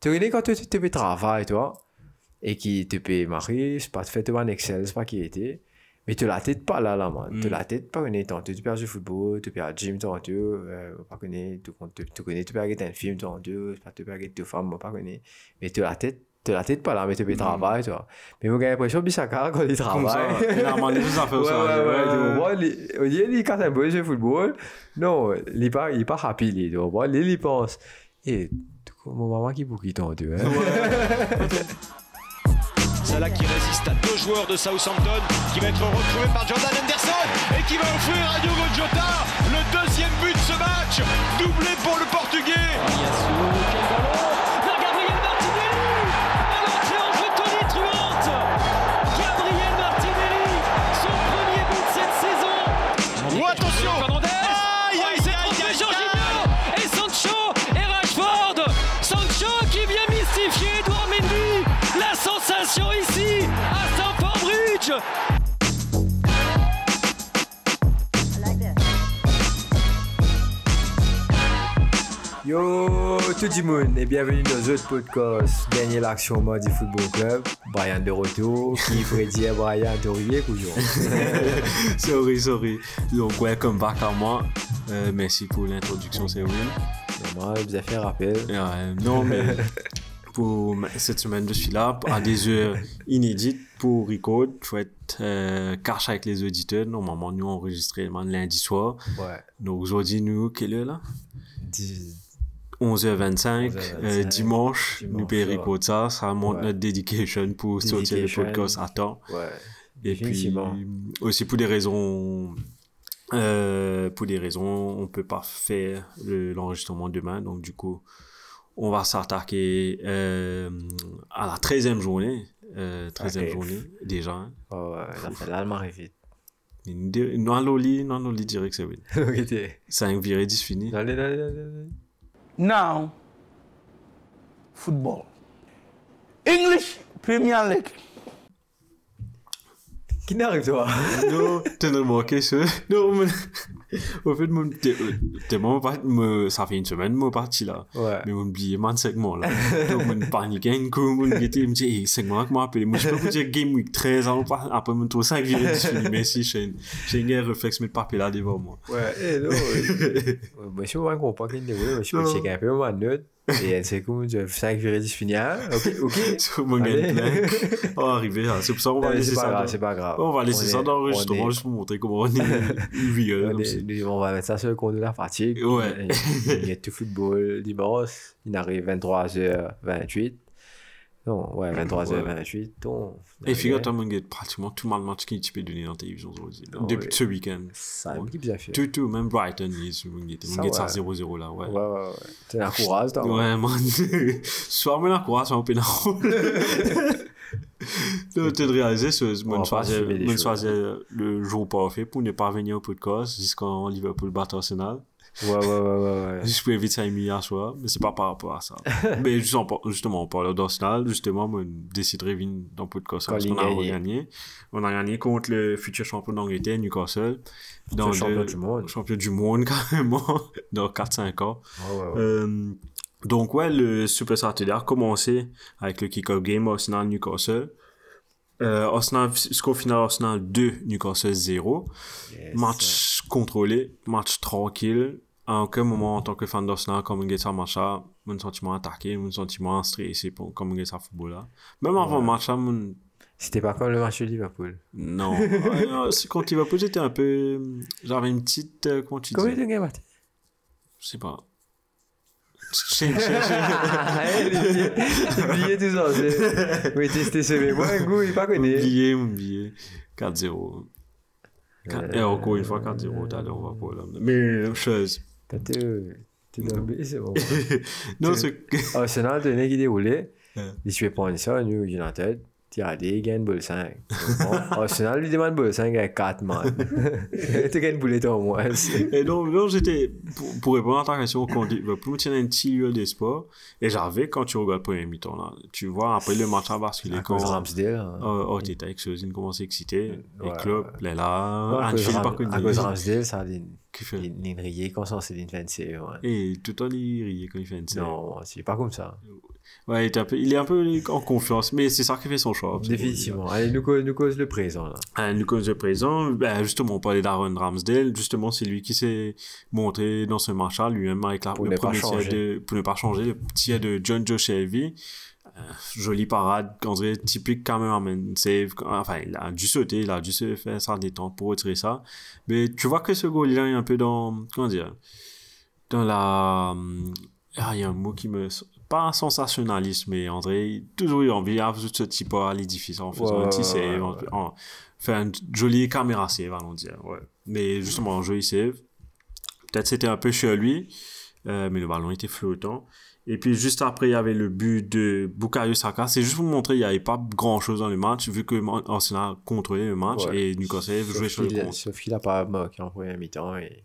Tu connais quand tu te fais travail, toi, et qui te paye marier, c'est pas de fait un Excel, c'est pas qui était. Mais tu la tête pas là, là, man. Tu Mm. la tête pas connais tant. Tu perds du football, tu perds gym, tant, tu, euh, pas connais, tu, tu, tu connais, tu perds un film, tant, tu, pas tu perds deux femmes, moi, pas connais. Mais tu la tête, tu la tête pas là, mais tu fais travail, toi. Mais moi, j'ai l'impression, Bissaka, quand il Mm. Travaille. il a demandé tout ça fait Ouais, ça. ouais, ouais, tu ouais. vois, les- il casse un peu de football. Non, il est pas, il est pas happy, tu vois. Lui, il pense, eh, tu vois, mon maman qui boucle, tant, tu vois. Salah qui résiste à deux joueurs de Southampton, qui va être retrouvé par Jordan Henderson et qui va offrir à Diogo Jota le deuxième but de ce match, doublé pour le Portugais. Yo, tout le monde, et bienvenue dans notre podcast, dernière action Mardi Football Club. Brian de retour, qui ferait dire Brian Dorier, couillon. Sorry, sorry. Donc, welcome back à moi. Euh, merci pour l'introduction, c'est Will. Moi, je vous ai fait un rappel. Euh, non, mais pour cette semaine, je suis là à des heures inédites pour record. Il faut être euh, cash avec les auditeurs. Normalement, nous enregistrons lundi soir. Ouais. Donc, aujourd'hui, nous, quelle heure là? Dix- 11h25, 11h25, euh, dimanche, nous payons record ça. Ça montre Ouais. notre dedication pour sortir le Dedication. podcast à temps. Ouais. Et puis, aussi pour des raisons, euh, pour des raisons, on peut pas faire le- l'enregistrement demain. Donc, du coup, on va s'attaquer euh, à la 13e journée. Euh, 13e Ok. journée, déjà. Ouais, ouais, la fait l'allemand est vite. Non, Loli, non, Loli, direct, c'est oui. Ok, t'es. 5 virés 10 fini. Allez, allez, allez, allez. Now, football. English Premier League. Qui n'arrive, toi? Non, t'as remarqué ça? Non, mais, au fait, mon, t'es, t'es pas, me, ça fait une semaine, mon parti là. Ouais. Mais on oublié mon segment là. Donc, on paniquait un coup, on était, me dit, hey, segment là, comment appeler? Moi, je peux vous dire Game Week 13, alors, pas- après, mon tour 5, j'ai dit, mais si, j'ai, un réflexe, mettre papier là devant moi. Ouais, eh, non. Moi, je suis pas est ouais, je checker un peu ma note. Et c'est comme, je 5 virés 10 fini, hein Ok, ok. Sur mon. On va arriver là. C'est pour ça qu'on va mais laisser C'est pas ça. grave, c'est pas grave. On va laisser ça dans l'enregistrement juste pour montrer comment on est vieux. Nous, on va mettre ça sur le compte de la fatigue. Ouais. Il y a tout football dimanche. Il arrive 23h28. Non, ouais, 23h28. Donc, Et figure-toi, mon gars, pratiquement tout le match qui tu peux donner dans la télévision aujourd'hui. Depuis ce week-end. Ça a bien fait. Tout, tout, même Brighton, ils sont, mon gars, mon gars, ça ouais. 0-0 là, ouais. Ouais, ouais, ouais. C'est la courage, toi. Ouais, man. Soit me la croix, soit on peut la Donc, tu as réalisé ce, On mon choisir, choses. choisir le jour parfait pour ne pas venir au podcast jusqu'en Liverpool bat Arsenal. Ouais, ouais, ouais, ouais. Juste pour éviter ça hier soir, mais c'est pas par rapport à ça. mais justement, justement, on parle d'Arsenal, justement, moi, je déciderai dans le podcast parce qu'on a gagné. On a gagné contre le futur champion d'Angleterre, Newcastle. Dans Le champion du monde. Champion du monde, carrément, dans 4-5 ans. Ouais, ouais, ouais. Euh, donc, ouais, le Super Saturday a commencé avec le kick-off game Arsenal-Newcastle. Euh, Arsenal, score final Arsenal 2, Newcastle 0. Yes. Match contrôlé, match tranquille. À aucun moment, en tant que fan d'Arsenal, comme ça match mon sentiment attaqué, mon sentiment stressé pour, comme ça football là. Même avant le match mon, C'était pas comme le match de Liverpool. non. C'est quand Liverpool, j'étais un peu, j'avais une petite, euh, comment tu dis? games a Je sais pas. Ah, les billets, les billets, tout ça. Oui, mec. Moi, un goût, il pas connu. Oublié, oublié. 4-0. Quatre- Euh, Et encore une fois, 4-0. Allez, on va pas là. Mais, chose. T'as. Tout tombé, c'est bon. Non, C'est- c'est. Arsenal, t'as un qui déroulait. Ouais. Il fait prendre ça, New United. Des gains ball 5. Bon, Arsenal lui demande 5 avec 4 man. Tu gagnes boulet au moins. Et donc, non, j'étais. Pour, pour répondre à ta question, Liverpool me tenait un petit lieu d'espoir. Et j'avais, quand tu regardes le premier mi-temps, là, tu vois, après le match a basculé. À cause Ramsdale. hein. Oh, oh, t'étais avec Sozine commence à exciter. Et Ouais, Klopp, là, là, Ouais, à à cause Ramsdale, ça a des... Il il riait quand ça, c'est de série, ouais. Et tout le temps, il riait quand il série. Non, c'est pas comme ça. Ouais, il, est un peu, il est un peu en confiance, mais c'est ça qui fait son choix. Définitivement. Allez, nous, cause- nous cause le présent, là. Euh, nous connaissons le présent, ben, justement, on parlait d'Aaron Ramsdale. Justement, c'est lui qui s'est montré dans ce match-là, lui-même avec la, Pour le premier tir de, pour ne pas changer, le tir de John Joe Shelby. Euh, jolie parade, on dirait typique cameraman save. Enfin, il a dû sauter, il a dû se faire ça détente pour retirer ça. Mais tu vois que ce goal-là est un peu dans, comment dire, dans la, hum, ah, il y a un mot qui me, pas sensationnalisme, mais André, toujours eu envie de ce type à l'édifice en faisant Ouais, un petit save, ouais, en- ouais. en- faire une jolie caméra save, allons dire, ouais. Mais justement, un joli save. Peut-être c'était un peu chez lui, euh, mais le ballon était flottant. Et puis juste après, il y avait le but de Bukayo Saka. C'est juste pour vous montrer qu'il n'y avait pas grand-chose dans le match, vu que Arsenal contrôlait le match Ouais. et Newcastle jouait sur le compte. sauf qu'il a pas marqué en première mi-temps. Et...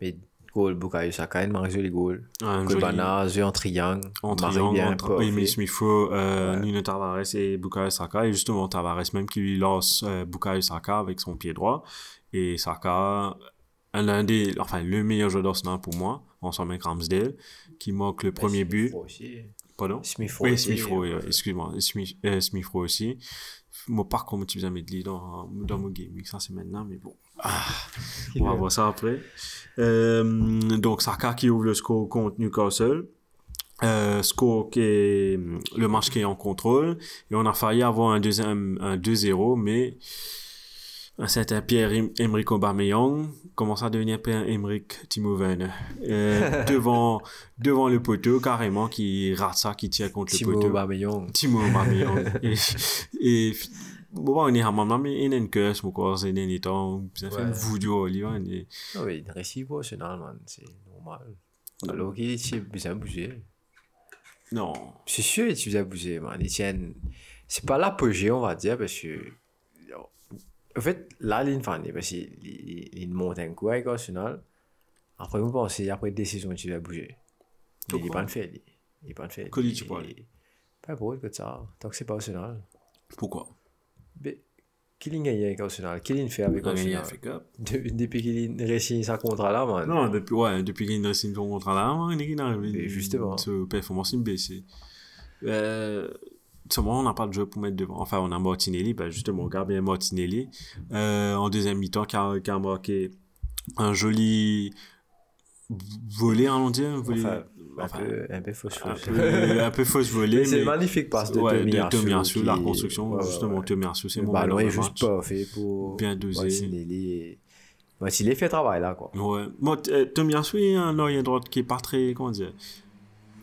Mais goal, Bukayo Saka, il marque les goals. Un Goal joli- en triangle. en triangle entre. Emile Smith-Rowe, euh, Ouais. Nuno Tavares et Bukayo Saka. Et justement, Tavares même qui lui lance euh, Bukayo Saka avec son pied droit. Et Saka, un l'un des, enfin, le meilleur joueur d'Arsenal pour moi, ensemble avec Ramsdale, qui marque le premier but. Smith-Rowe aussi. Pardon? Oui, aussi, Smith-Rowe, euh, euh, excuse-moi. Smith, euh, Smith-Rowe aussi. Moi, par contre, tu faisais mettre dans, dans mon gaming, ça c'est maintenant, mais bon. Ah, on va voir ça après. Euh, donc, Saka qui ouvre le score contre Newcastle. Euh, score qui est le match qui est en contrôle. Et on a failli avoir un deuxième, un 2-0, mais un certain Pierre-Emerick Aubameyang commence à devenir Pierre-Emerick Timo Werner. Euh, devant, devant le poteau, carrément, qui rate ça, qui tire contre Timo le poteau. Aubameyang. Timo Aubameyang. et, et, bon, on est à maman, mais il y a une curse, mon corps, ces derniers temps. Ça fait une voodoo, et- Ah oui, une réciproque, man. C'est normal. Alors qu'il est bien bougé. Non. C'est sûr qu'il a bougé, man. C'est pas l'apogée, on va dire, parce que. En fait, là, il fan, parce qu'il il- il monte un coup avec Arsenal. Après, vous pensez, après décision, tu vas bouger. Il n'est pas de fait. Il n'est pas de fait. Que dit Il- tu parles il- Pas pour que ça. Tant que c'est pas Arsenal. Pourquoi? Mais, qui l'a gagné avec Arsenal Qui l'a fait avec Il Arsenal Depuis qu'il a réussi sa contrat là, man. Non, depuis, ouais, depuis qu'il a signé son contrat là, il est arrivé. Justement. Sa performance est baissée. Euh, Seulement, on n'a pas de joueur pour mettre devant. Enfin, on a Martinelli, ben justement, regarde bien Martinelli. Euh, en deuxième mi-temps, qui a, qui a marqué un joli volé, allons dire. un volé- Enfin, un, peu, un peu fausse un fausse. peu, un peu fausse volée. C'est magnifique passe de ouais, Tomiyasu. Tomiyasu, la construction, ouais, justement, ouais. Tomiyasu, c'est mon ballon est juste pas fait pour. Bien. Martinelli. et- Martinelli fait travail là, quoi. Ouais. Moi, t- euh, Tomiyasu est un arrière droite qui est pas très, comment dire,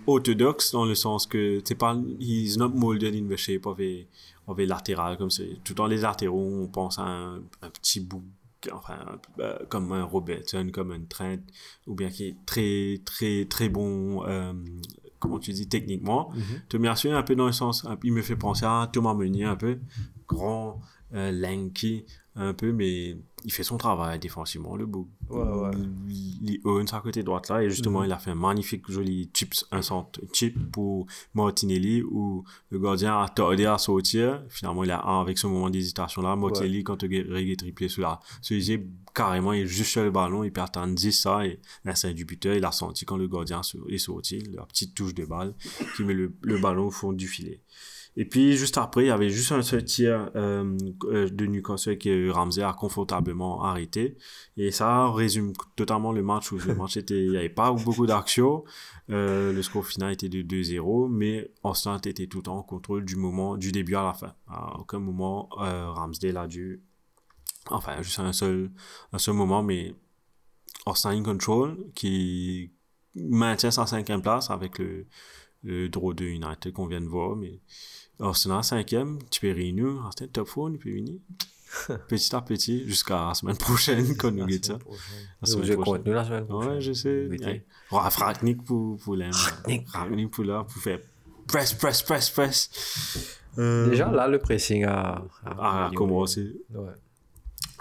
orthodoxe dans le sens que c'est pas, he's not molded in the shape of a, of a latéral comme c'est. Tout dans les latéraux, on pense à un, un petit bout, enfin, euh, comme un Robertson, comme un Trent, ou bien qui est très, très, très bon, euh, comment tu dis, techniquement. Tomiyasu est un peu dans le sens, il me fait penser à Thomas Meunier un peu, grand, euh, lanky, un peu, mais il fait son travail défensivement, le beau. Ouais, ouais. Il, il own sa côté droite là, et justement, il a fait un magnifique, joli chips, un centre chip pour Martinelli, où le gardien a tardé à sortir. Finalement, il a un avec ce moment d'hésitation là. Martinelli, quand il a triplé sur la, sur carrément, il est juste sur le ballon, il peut attendre 10 ça, et l'instinct du buteur, il a senti quand le gardien est sorti, la petite touche de balle, qui met le, le ballon au fond du filet. Et puis, juste après, il y avait juste un seul tir euh, euh, de Newcastle que Ramsey a confortablement arrêté. Et ça résume totalement le match où le match était, il n'y avait pas beaucoup d'action. Euh, le score final était de 2-0, mais Arsenal était tout en contrôle du moment, du début à la fin. À aucun moment, euh, Ramsdale a dû, enfin, juste un seul, un seul moment, mais Arsenal in control qui maintient sa cinquième place avec le, le draw de United qu'on vient de voir, mais Arsenal cinquième, tu peux réunir, Arsenal top 4, il peut venir. petit à petit, jusqu'à la semaine prochaine, quand nous guettons ça. La semaine Je prochaine. compte nous la semaine prochaine. Ouais, je sais. Ouais. Ouais, Ragnick pour, pour l'aime. Ragnick pour là, pour faire press, press, press, press. Euh, Déjà, là, le pressing a. a commencé. Ouais.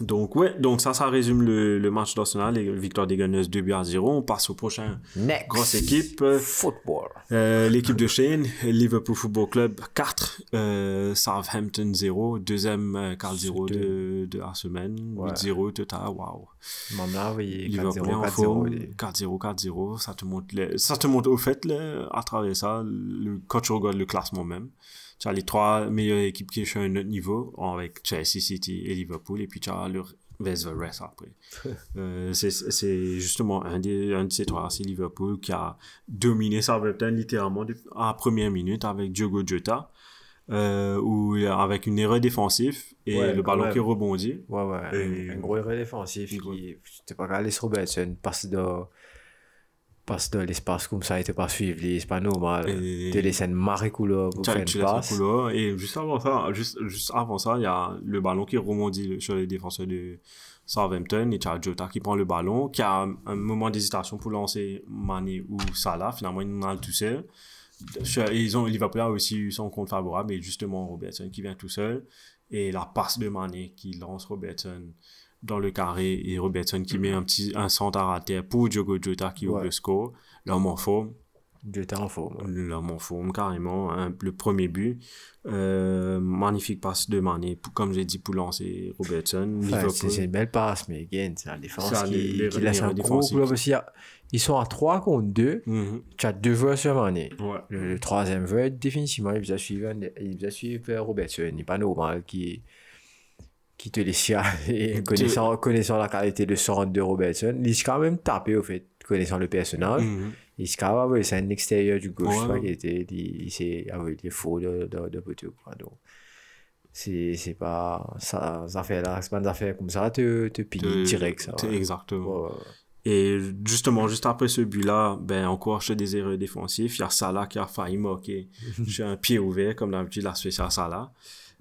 Donc, ouais, donc ça, ça résume le, le match d'Arsenal, victoire des Gunners 2 buts à 0. On passe au prochain Next. grosse équipe. Euh, Football. euh, L'équipe de Shane, Liverpool Football Club 4, euh, Southampton 0, deuxième euh, quart 0 C'était- de, de la semaine, Ouais. 8-0 total, waouh. Liverpool 4-0, en 4-0. forme, les- 4-0, 4-0, ça te montre, le- ça te montre au fait, là, à travers ça, le, quand tu regardes le classement même, tu as les trois meilleures équipes qui sont à un autre niveau, avec Chelsea, City et Liverpool, et puis tu as le the rest après. Euh, c'est justement un, des, un de ces trois, c'est Liverpool qui a dominé Southampton littéralement de- à la première minute avec Diogo Jota, euh, où, avec une erreur défensive et Ouais, le ballon qui rebondit. Ouais, ouais, Et- un, gros erreur défensif qui, c'était pas Alice Robertson, passe dans, passe dans l'espace comme ça, il était pas suivi, c'est pas normal. Et- Tu laisses une marée couleur pour Tu faire une passe. couloir, et juste avant ça, juste, juste avant ça, il y a le ballon qui rebondit sur les défenseurs de Southampton et as Jota qui prend le ballon, qui a un, un moment d'hésitation pour lancer Mané ou Salah. Finalement, il en a tout seul. Et Ils ont, Liverpool a aussi eu son compte favorable, et justement Robertson qui vient tout seul. Et la passe de Mané qui lance Robertson dans le carré et Robertson qui met un petit un centre à terre pour Diogo Jota qui ouvre Ouais. le score. L'homme en forme. Jota en forme. L'homme en forme, carrément. hein. Le premier but. Euh, magnifique passe de Mané, comme j'ai dit, pour lancer Robertson. Enfin, c'est une belle passe, mais again, c'est la défense Ça, qui, les- qui les laisse un gros aussi. Ils sont à 3 contre 2. Mhm. Tu as deux joueurs sur Mané. Ouais. Le, le troisième veut définitivement, il va suivre, il va suivre euh, Robertson. Il n'est pas normal qui qui te laisse et connaissant, connaissant la qualité de son de Robertson, il s'est quand même tapé au fait, connaissant le personnage. Mhm. Il s'est quand même c'est un extérieur du gauche, Ouais. qu'il était, il, il s'est avec les faux de, de, de poteau. Donc, c'est, c'est pas, ça, ça fait là, c'est pas des affaires comme ça, te, te Te- direct, ça. ouais. Exactement. Ouais. Et justement, juste après ce but-là, ben, encore sur des erreurs défensives, il y a Salah qui a failli marquer sur un pied ouvert, comme d'habitude, la spéciale Salah.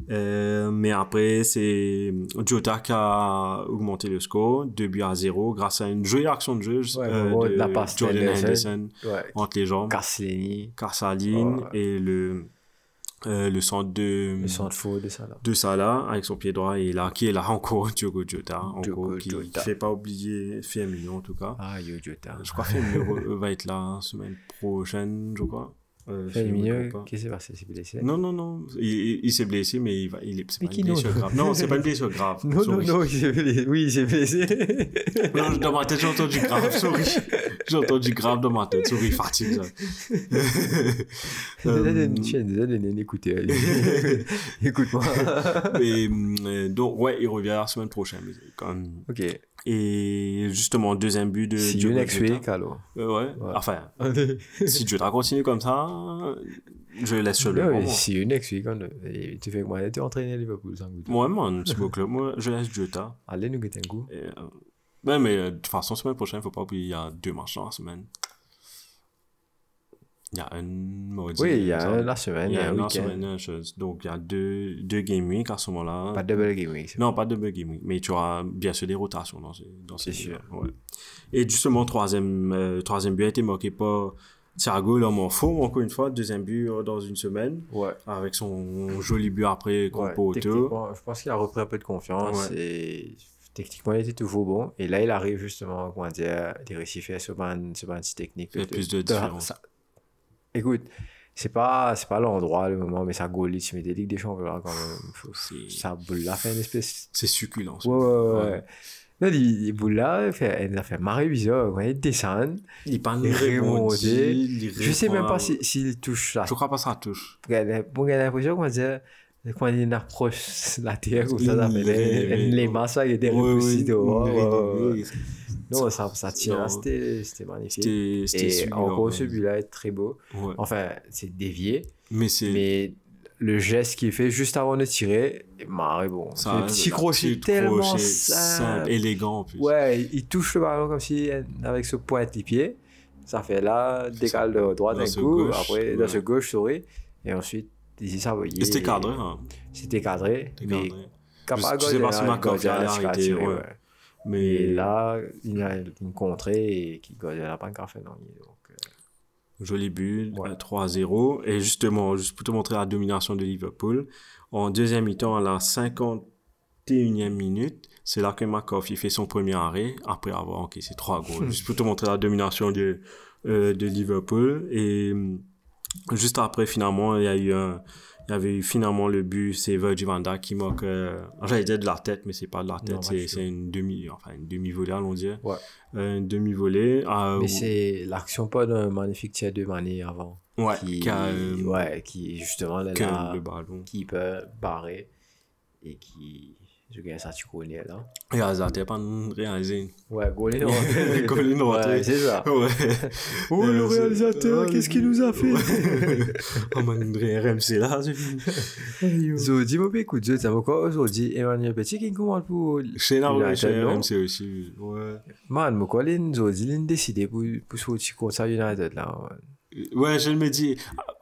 Euh, mais après, c'est Jota qui a augmenté le score, 2 buts à 0, grâce à une jolie action de jeu Ouais, euh, de la passe Jordan. Henderson Ouais. entre les jambes. Carcelini, Carsaline Ouais. et le, euh, le centre de, le centre faux de là. de Salah avec son pied droit et là qui est là encore Diogo Jota encore qui ne fait pas oublier Firmino en tout cas Ah, yo, Jota. je crois que Firmino va être là semaine prochaine je crois euh, pas. qu'est-ce qui s'est passé? C'est blessé? non non non il, s'est blessé mais il va il est c'est pas une blessure grave non c'est pas une blessure grave Non, non, non, il s'est blessé. Oui, il s'est blessé. non dans ma tête j'ai entendu grave sorry j'ai entendu grave dans ma tête sorry fatigue Euh, écoutez. Écoute-moi. euh, donc ouais il revient la semaine prochaine mais quand même Ok. Et justement, deuxième but de you Diogo next week, alors. Euh, ouais. Ouais. Enfin, si Jota continue comme ça, je laisse sur le moi. see you next week. Tu fais que moi, tu entraîné à Liverpool sans goût. Moi, man, c'est beau club. Moi, je laisse Jota. Allez, nous guetter un coup. Et, euh, ouais, mais euh, de toute façon, semaine prochaine, faut pas oublier, il y a deux matchs dans la semaine. Il y a un mardi. Oui, il y a un la semaine, Il y a un la semaine, chose. Donc, il y a deux, deux game week à ce moment-là. Pas de double game week. Non, pas de bug game week, mais tu auras bien sûr des rotations dans ces, dans ces ouais. Et justement, troisième, euh, troisième but a été marqué par Thiago, l'homme en forme, encore une fois, deuxième but euh, dans une semaine, Ouais. avec son joli but après contre ouais. Je pense qu'il a repris un peu de confiance Ouais. et techniquement, il était toujours bon. Et là, il arrive justement, comment dire, des récifs sur un, sur un petit technique. Il y a plus de différence. ça- Écoute, c'est pas, c'est pas l'endroit, le moment, mais ça goal, tu mets des Ligues des Champions quand même. Faut- Ça boule là, fait une espèce C'est succulent. ça. Ouais, ouais, ouais. Ouais. Non, il, il boule là, il fait, il a fait marée bizarre, il descend. Il remonté. il Je sais même pas répond si- s'il touche à- Je crois pas ça touche. Bon, j'ai l'impression qu'on dit, quand il approche la terre, ou ça, fait les, masses, il y a des repoussés dehors. Non, ça, ça tient, c'était magnifique. C'était c'était Et succulent, encore, ouais. celui-là est très beau. Ouais. Enfin, c'est dévié, Mais c'est. le geste qu'il fait juste avant de tirer, marré bon. C'est le petit crochet tellement crochet simple. élégant en plus. Ouais, il- il touche le ballon comme si, avec ce pointe les pieds, ça fait là, décale de droite d'un coup, gauche, après, ouais. dans ce gauche, souris, et ensuite, ça. Et c'était cadré, hein. C'était cadré, mais capable Je sais pas si de- de- de- de- de- ouais. Mais Et là, il a une contrée et qui n'a pas encore fait non. Donc, euh, Joli but, Ouais. euh, 3-0. Et justement, juste pour te montrer la domination de Liverpool, en deuxième mi-temps, à la 51e minute, c'est là que Markov il fait son premier arrêt, après avoir encaissé trois goals. juste pour te montrer la domination de, euh, de Liverpool. Et juste après, finalement, il y a eu un, Il y avait eu finalement le but, c'est Virgil van Dijk qui moque, euh, j'allais dire de la tête, mais c'est pas de la tête, c'est c'est une demi, enfin une demi-volée, allons dire. Ouais. Euh, une demi-volée. euh, Mais c'est l'action pas d'un magnifique tir de Mané avant. ouais, Qui, qui a, euh, ouais, qui justement là, que là, le ballon. qui peut barrer et qui. Je gagne ça, tu connais là. Et Hazard, t'as pas réalisé. Ouais, Golin Golin rentré. Ouais, c'est ça. Ouais. Oh, le réalisateur, qu'est-ce qu'il nous a fait. Oh, man, André RMC là, c'est fini. Zodi, mon écoute, m'a encore aujourd'hui. Emmanuel Petit qui commande pour. Chez? RMC aussi. Ouais. Man, quoi, l'in, Zodi, l'in décidé pour, pour sortir contre ça United là. man. Ouais, je me dis,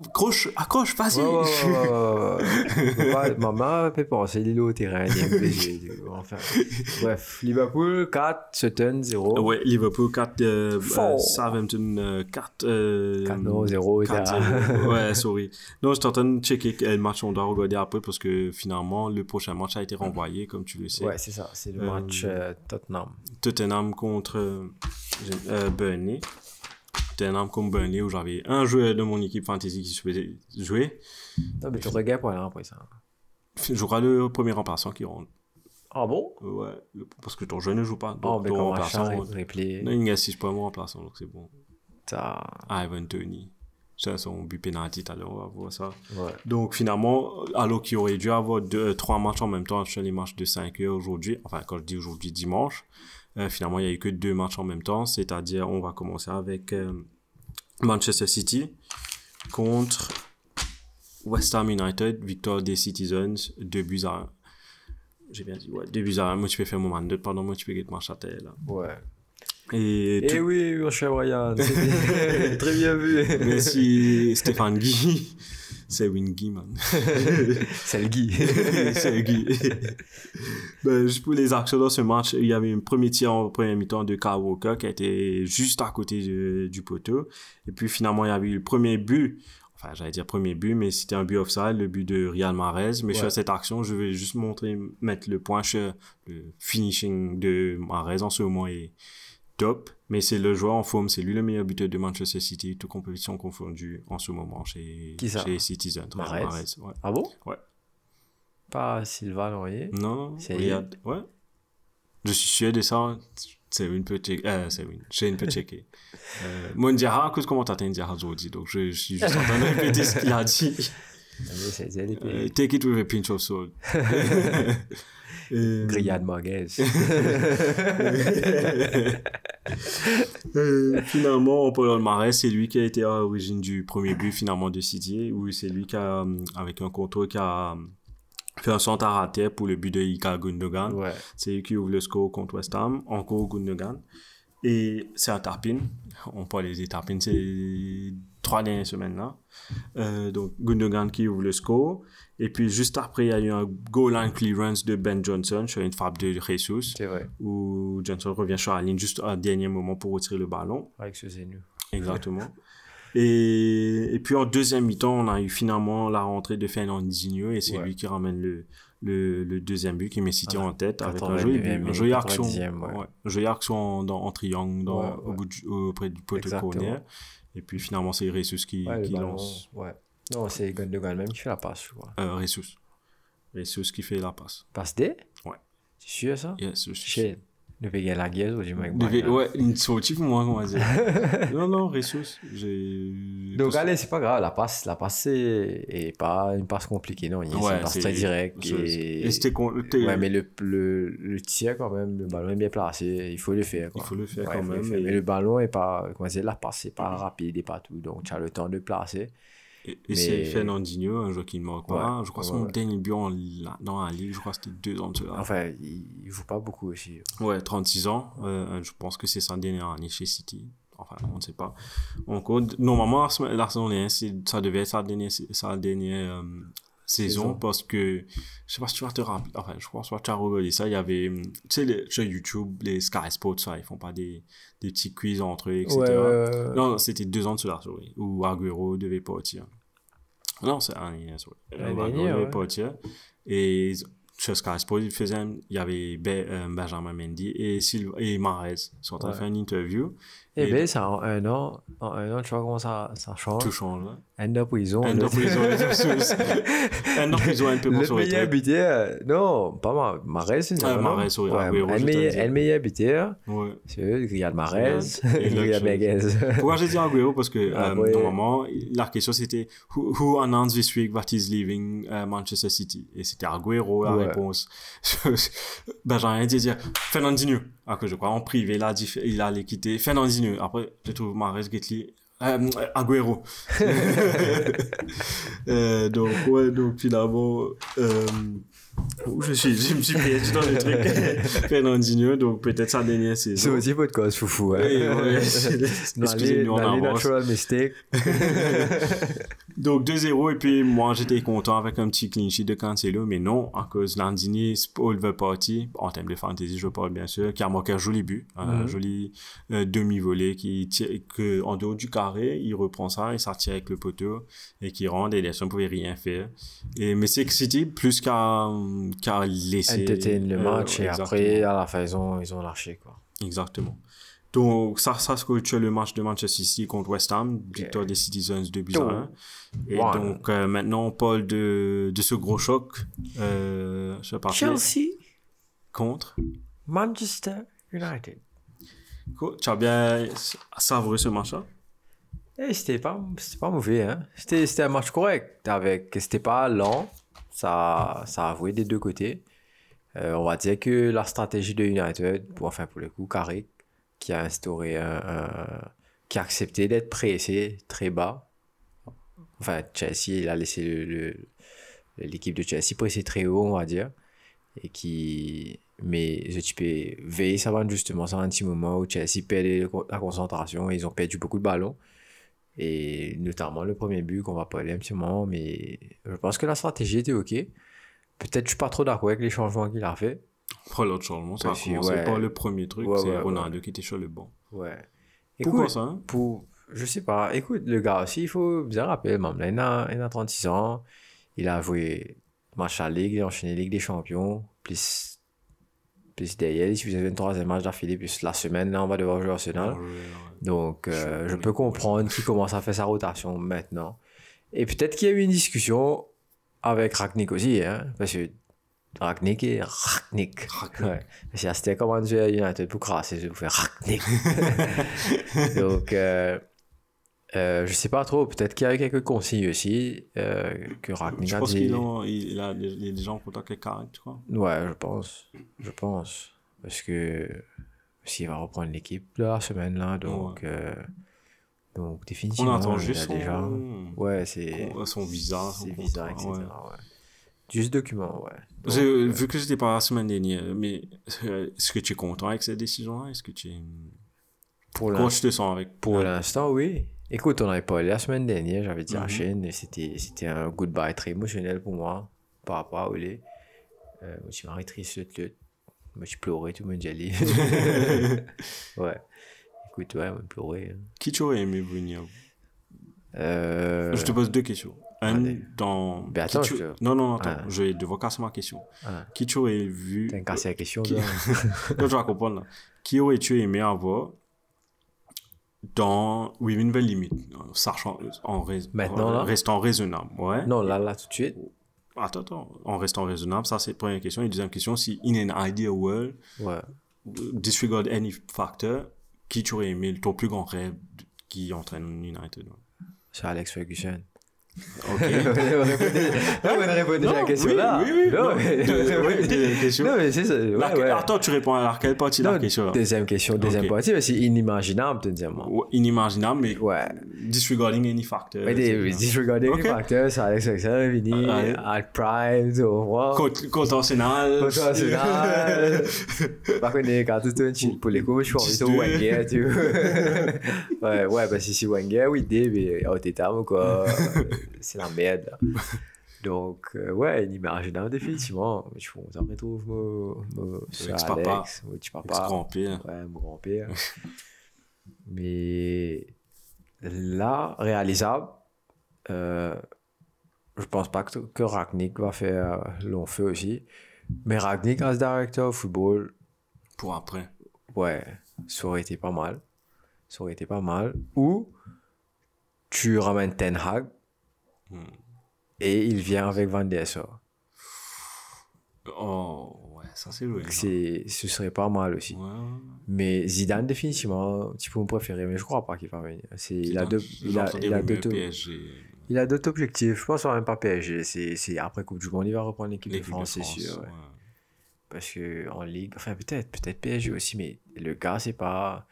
accroche, accroche, vas-y. Ouais, pas- Maman peut penser, il est au terrain, il est MPG, du coup, Enfin. Bref, Liverpool 4, Sutton 0. Ouais, Liverpool 4, euh, euh, Southampton euh, 4. Euh, 4 0 0 4-0. ouais, sorry. Non, je suis en train de checker quel match on doit regarder après parce que finalement, le prochain match a été renvoyé, comme tu le sais. Ouais, c'est ça, c'est le Euh, match euh, Tottenham. Tottenham contre euh, euh, Burnley. Tottenham contre Burnley où j'avais un joueur de mon équipe fantasy qui souhaitait jouer. Non, mais tu regardes pour là après ça. Je jouera le premier remplaçant qui rentre. Ah bon? Ouais, parce que ton jeu ne joue pas. Oh, Donc, mais ton comme remplaçant. Non, il a 6 points mon remplaçant, donc c'est bon. Ivan Tony. C'est son but penalty tout à l'heure, on va voir ça. Ouais. Donc finalement, alors qu'il aurait dû avoir deux, euh, trois matchs en même temps sur les matchs de 5 heures aujourd'hui, enfin quand je dis aujourd'hui dimanche, euh, finalement il n'y a eu que deux matchs en même temps, c'est-à-dire on va commencer avec euh, Manchester City contre West Ham United, victoire des Citizens, 2 buts à 1. J'ai bien dit, ouais, 2 buts à 1. Moi, tu peux faire mon man pardon, moi, tu peux get match à terre, là. Ouais. Et, Eh tout- oui, mon cher Ryan, très bien vu. merci Stéphane Guy. C'est Wingy, man. C'est le Guy. c'est Guy. ben, juste pour les actions dans ce match, il y avait un premier tir en première mi-temps de Kyle Walker qui été juste à côté de- du poteau. Et puis finalement, il y avait eu le premier but. Enfin, j'allais dire premier but, mais c'était un but offside, le but de Real Mahrez. Mais Ouais. sur cette action, je vais juste montrer, mettre le point sur le finishing de Mahrez en ce moment top. Mais c'est le joueur en forme, c'est lui le meilleur buteur de Manchester City, toute compétition confondue en ce moment chez, Qui ça chez Citizen. Mahrez ouais. Ah bon Ouais. Pas Sylvain Laurier. Non, C'est Riyad, ouais. Je suis sûr de ça. C'est une peut checker. Euh, c'est une. J'ai une peut checker. Euh, moi, Ndiaha, cause comment t'as Ndiaha aujourd'hui. Donc, je, je suis juste en train de répéter ce qu'il a dit. Ah Euh, take it with a pinch of salt. Euh, Grillade. Euh, finalement, en Paul Marais, c'est lui qui a été à l'origine du premier but finalement de City, où c'est lui qui a, avec un contrôle, qui a fait un centre à terre pour le but de Ika Gundogan. Ouais. C'est lui qui ouvre le score contre West Ham, encore Gundogan. Et c'est un tapin. On parle des tapins ces trois dernières semaines là. Euh, donc Gundogan qui ouvre le score. Et puis juste après, il y a eu un goal line clearance de Ben Johnson sur une frappe de Jesus, C'est vrai. où Johnson revient sur la ligne juste à un dernier moment pour retirer le ballon. Avec ce Zenu. Exactement. Et, et puis en deuxième mi-temps, on a eu finalement la rentrée de Fernandinho et c'est Ouais. lui qui ramène le, le, le deuxième but qui met City Ah, en tête avec un 89e joli un joli action, 90e, ouais. action en, dans, en triangle dans, Ouais, Au ouais. bout du- auprès du poteau corner. Et puis finalement, c'est Ressus qui, lance. Non, c'est Gundogan même qui fait la passe, je crois. Euh, Ressus. Ressus qui fait la passe. Passe D? Ouais. Es sûr ça? Yes, je suis Chez. Ne peut gagner la guerre ou j'ai Devait- Ouais, une sortie pour moi, on va dire. non, non, Ressus. J'ai. Donc allez, c'est pas grave, la passe, la passe c'est est pas une passe compliquée, non, c'est Ouais, une passe c'est- très directe. Et, Et c'était con- t'es- Ouais, mais le, le, le tir quand même, le ballon est bien placé, il faut le faire. Quoi. Il faut le faire Ouais, quand il le même, faire. et- Mais le ballon est pas, comment dire, la passe c'est pas rapide et pas tout, donc tu as le temps de placer. Et, et c'est Mais- Fernandinho, un joueur qui ne marque pas. Ouais, je crois que ouais, son ouais. dernier but en dans la ligue, je crois que c'était deux ans de cela. Enfin, il, il joue pas beaucoup aussi. Ouais, 36 ans. Euh, je pense que c'est sa dernière année chez City. Enfin, on ne sait pas. Encore, normalement, la semaine- la saison dernière, c'est- ça devait être sa dernière, sa dernière euh, saison, Saison. parce que je sais pas si tu vas te rappeler. Enfin, je pense que tu as regardé ça. Il y avait, hum, tu sais, les- sur YouTube, les Sky Sports, ça, ils font pas des, des petits quiz entre eux, etc. Ouais. Non, c'était deux ans de cela, sorry, où Aguero devait partir. Non, c'est un an, sorry. Aguero devait partir. Et sur Sky Sports, il faisait, un- il y avait euh, Benjamin Mendy et, Sylv- et Mahrez sont en train de Ouais. faire une interview. Eh Et- bien, ça, en un an, en un an, tu vois comment ça, ça change. Tout change. là. Un an prison. Un le- an prison, un an prison, un peu pour Le se meilleur buteur, non, pas. Marais, c'est Ah? Mahrez, oui, Ouais, Agüero, un meilleur- le un meilleur buteur, Ouais. c'est eux, Riyad l'autre Riyad. Meguez. Pourquoi j'ai dit Agüero Parce que Ah, euh, ouais. normalement, la question c'était who, who announced this week that he's leaving euh, Manchester City? Et c'était Agüero la Ouais. réponse. Benjamin dit dire Fernandinho. Ah, que je crois en privé, il a dit il allait quitter Fernandinho. Après, je trouve Mahrez Getli. Euh, Agüero. Euh, donc, ouais, donc finalement, euh, je suis, je me suis perdu dans le truc. Fernandinho, donc peut-être sa dernière C'est saison. aussi podcast foufou, hein. C'est- Dans les, excusez-nous natural mistakes. Donc 2-0 et puis moi j'étais content avec un petit clean sheet de Cancelo mais non à cause Landini over party en termes de fantasy je parle bien sûr qui a marqué un joli but un Mhm. joli euh, demi-volée qui tire, que en dehors du carré il reprend ça il s'attire avec le poteau et qui rentre et les ne pouvait rien faire et mais c'est City plus qu'à qu'à laisser Entertain le euh, match et exactement. après, à la fin, ils ont, ils ont lâché, quoi. Exactement. Donc, ça, ça se tu le match de Manchester City contre West Ham, victoire des Citizens 2 buts à 1. Et Wow. donc, euh, maintenant, on parle de, de ce gros choc. Euh, je Chelsea, contre? Manchester United. Co- Tu as bien savouré ce match-là? Eh, c'était pas, pas mauvais, hein. C'était, c'était un match correct. Avec, c'était pas lent. Ça, ça a avoué des deux côtés. Euh, on va dire que la stratégie de United, pour, enfin, pour le coup, Carrick, qui a instauré un, qui a accepté d'être pressé très bas. Enfin, Chelsea, il a laissé l'équipe de Chelsea presser très haut, on va dire. Et qui, mais je peux veiller ça va justement, va un petit moment où Chelsea perd la concentration et ils ont perdu beaucoup de ballons. Et notamment le premier but qu'on va parler un petit moment, mais je pense que la stratégie était ok. Peut-être je suis pas trop d'accord avec les changements qu'il a fait. Après l'autre changement, ça Parce que, commencé ouais. par le premier truc, Ouais, c'est ouais, Ronaldo qui était sur le banc. Ouais. Pourquoi Écoute, ça? hein? pour, je sais pas, écoute, le gars aussi, il faut bien rappeler, même, là, il a, il a 36 ans, il a joué match à Ligue, il a enchaîné Ligue des Champions, plus, plus derrière, il faisait un troisième match d'affilée, plus la semaine, là, on va devoir jouer Arsenal. Ouais, ouais, ouais. Donc, euh, Je peux comprendre qu'il commence à faire sa rotation maintenant. Et peut-être qu'il y a eu une discussion avec Ragnick aussi, hein, parce que Ragnick est Ragnick. Ragnick. Ouais. Parce que c'était comment jouer à United pour crasser, je vous fais Ragnick. Donc, euh, euh, je sais pas trop, peut-être qu'il y a quelques consignes aussi euh, que Ragnick Je pense dit. qu'il a, il a, il est déjà en contact avec Carrick, tu crois? Ouais, je pense. Je pense. Parce que s'il va reprendre l'équipe la semaine là, donc, euh, donc On définitivement. attend il juste son, déjà. Ouais, c'est. son visa, son C'est visa, contrat, etc. ouais. ouais. Juste document, ouais. Donc, euh, vu que j'étais pas la semaine dernière, mais est-ce que tu es content avec cette décision-là? Est-ce que tu es... pour Comment tu te sens avec pour l'instant, oui. Écoute, on avait parlé la semaine dernière, j'avais dit à Mhm. Shane, et c'était un goodbye très émotionnel pour moi par rapport à Olé. Euh, je suis marié triste, le Moi, je pleurais, tout le monde allez. ouais. Écoute, ouais, on pleurait. hein. Qui tu aurais aimé venir? Euh... Je te pose deux questions. Un, Allez. dans... Ben attends, tu- je te- Non, non, attends. Ah. Je vais devoir casser ma question. Ah. Qui tu aurais vu... T'as cassé la question, Qui- non, tu vas comprendre, là. Qui aurais-tu aimé avoir dans Within the Limit Sachant... En rais- Maintenant, en là Restant raisonnable, ouais. Non, là, là, tout de suite. Attends, attends. En restant raisonnable, ça c'est la première question. Et deuxième question, si in an ideal world, Ouais. disregard any factor, qui tu aurais aimé ton plus grand rêve qui entraîne United ouais. C'est Alex Ferguson. Ok. Non, mais répondez déjà à la question oui, là. oui, oui, Non, non, mais-. Non, c'est ça. Ouais, ouais. Attends, tu réponds à laquelle partie de la question là? Deuxième question, deuxième partie, mais c'est inimaginable, deuxièmement. Ouais, Inimaginable, mais Ouais. disregarding any factor. Mais des, disregarding les facteurs, c'est Alex Ferguson, Vini, Ouais. Al Prime, au revoir. Contre Arsenal. Par contre, quand tu chill pour les coups, je suis envie de Wenger, tu vois. ouais, ouais, parce que si Wenger, oui, Dave, mais au tétame, quoi, c'est la merde. Donc, euh, ouais, inimaginable, définitivement. Je on s'en retrouve, mon, mon, sur Ex-papa. Mon petit papa. Ex-grand-père. Ouais, mon grand-père. Mais là, réalisable, euh, je pense pas que, que Ragnick va faire long feu aussi. Mais Ragnick as directeur of football, Pour après. ouais, ça aurait été pas mal. Ça aurait été pas mal. Ou tu ramènes Ten Hag et il vient avec Van der. Oh, ouais, ça c'est loin. C'est, ce serait pas mal aussi. Ouais. Mais Zidane, définitivement, tu peux me préférer, mais je crois pas qu'il va venir. C'est, il, a deux, il, a, entendu il, a rumeurs deux, PSG. il a d'autres objectifs. Je pense même pas PSG. C'est, après Coupe du Monde, il va reprendre l'équipe de France, c'est sûr. ouais. ouais. Parce que en Ligue, enfin peut-être, peut-être PSG aussi, mais le gars, c'est pas.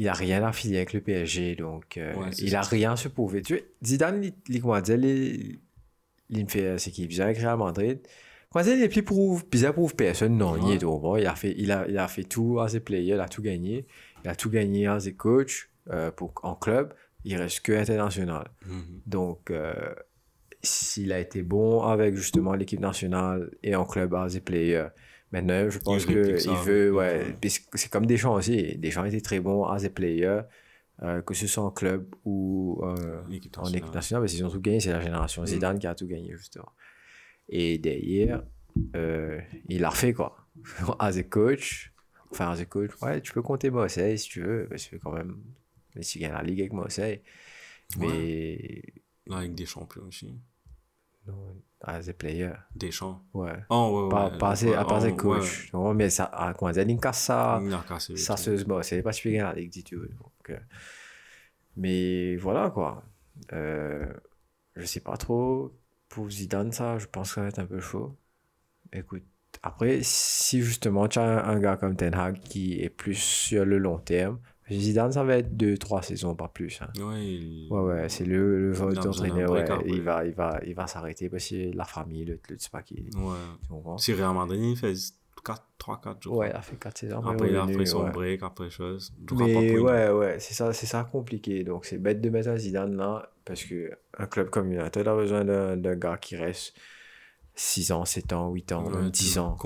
Il a rien à filer avec le PSG, donc euh, Ouais, il a ça. rien à se prouver. Tu vois, Zidane, il, il, comment dire, il, il me fait, c'est qu'il vient avec Real Madrid. Dire, il est plus prouve, bizarre prouve personne, non, il Ouais. est donc bon, il a fait, il a, il a fait tout à ses players, il a tout gagné, il a tout gagné à ses coachs euh, pour, en club, il reste que international. Mhm. Donc, euh, s'il a été bon avec justement l'équipe nationale et en club as a player, maintenant, je pense qu'il veut, ouais, Ouais. c'est comme Deschamps aussi. Deschamps était très bon as a player, euh, que ce soit en club ou euh, en équipe nationale, parce qu'ils ont tout gagné, c'est la génération Zidane qui a tout gagné, justement. Et derrière, euh, il a refait quoi. as a coach, enfin, as a coach, ouais, tu peux compter Marseille si tu veux, parce que quand même, mais tu gagnes la Ligue avec Marseille. Mais Là, avec des champions aussi. non, as a player, Des champs. ouais. Oh, ouais, Pas, ouais. pas assez, ouais, pas oh, assez ouais. coach. Non, mais ça, à comment dire, ça, se se c'est pas si bien la Ligue. Donc, euh, mais voilà, quoi. Euh, je sais pas trop. Pour Zidane, ça, je pense que ça va être un peu chaud. Écoute, après, si justement tu as un, un gars comme Ten Hag qui est plus sur le long terme, Zidane, ça va être 2-3 saisons, pas plus. hein. Ouais, il... Ouais, ouais, c'est le, le vote d'entraîneur. Ouais, il va, il va, il va s'arrêter parce que la famille, le, le, pas qui. Ouais. Si Real Madrid, il fait 3-4 jours. Ouais, il a fait 4 saisons. Après, il a fait son break, après chose. Mais ouais, ouais, c'est ça, c'est ça compliqué. Donc c'est bête de mettre un Zidane là, parce que un club comme United a besoin d'un gars qui reste 6 ans, 7 ans, 8 ans, Ouais, même 10 ans.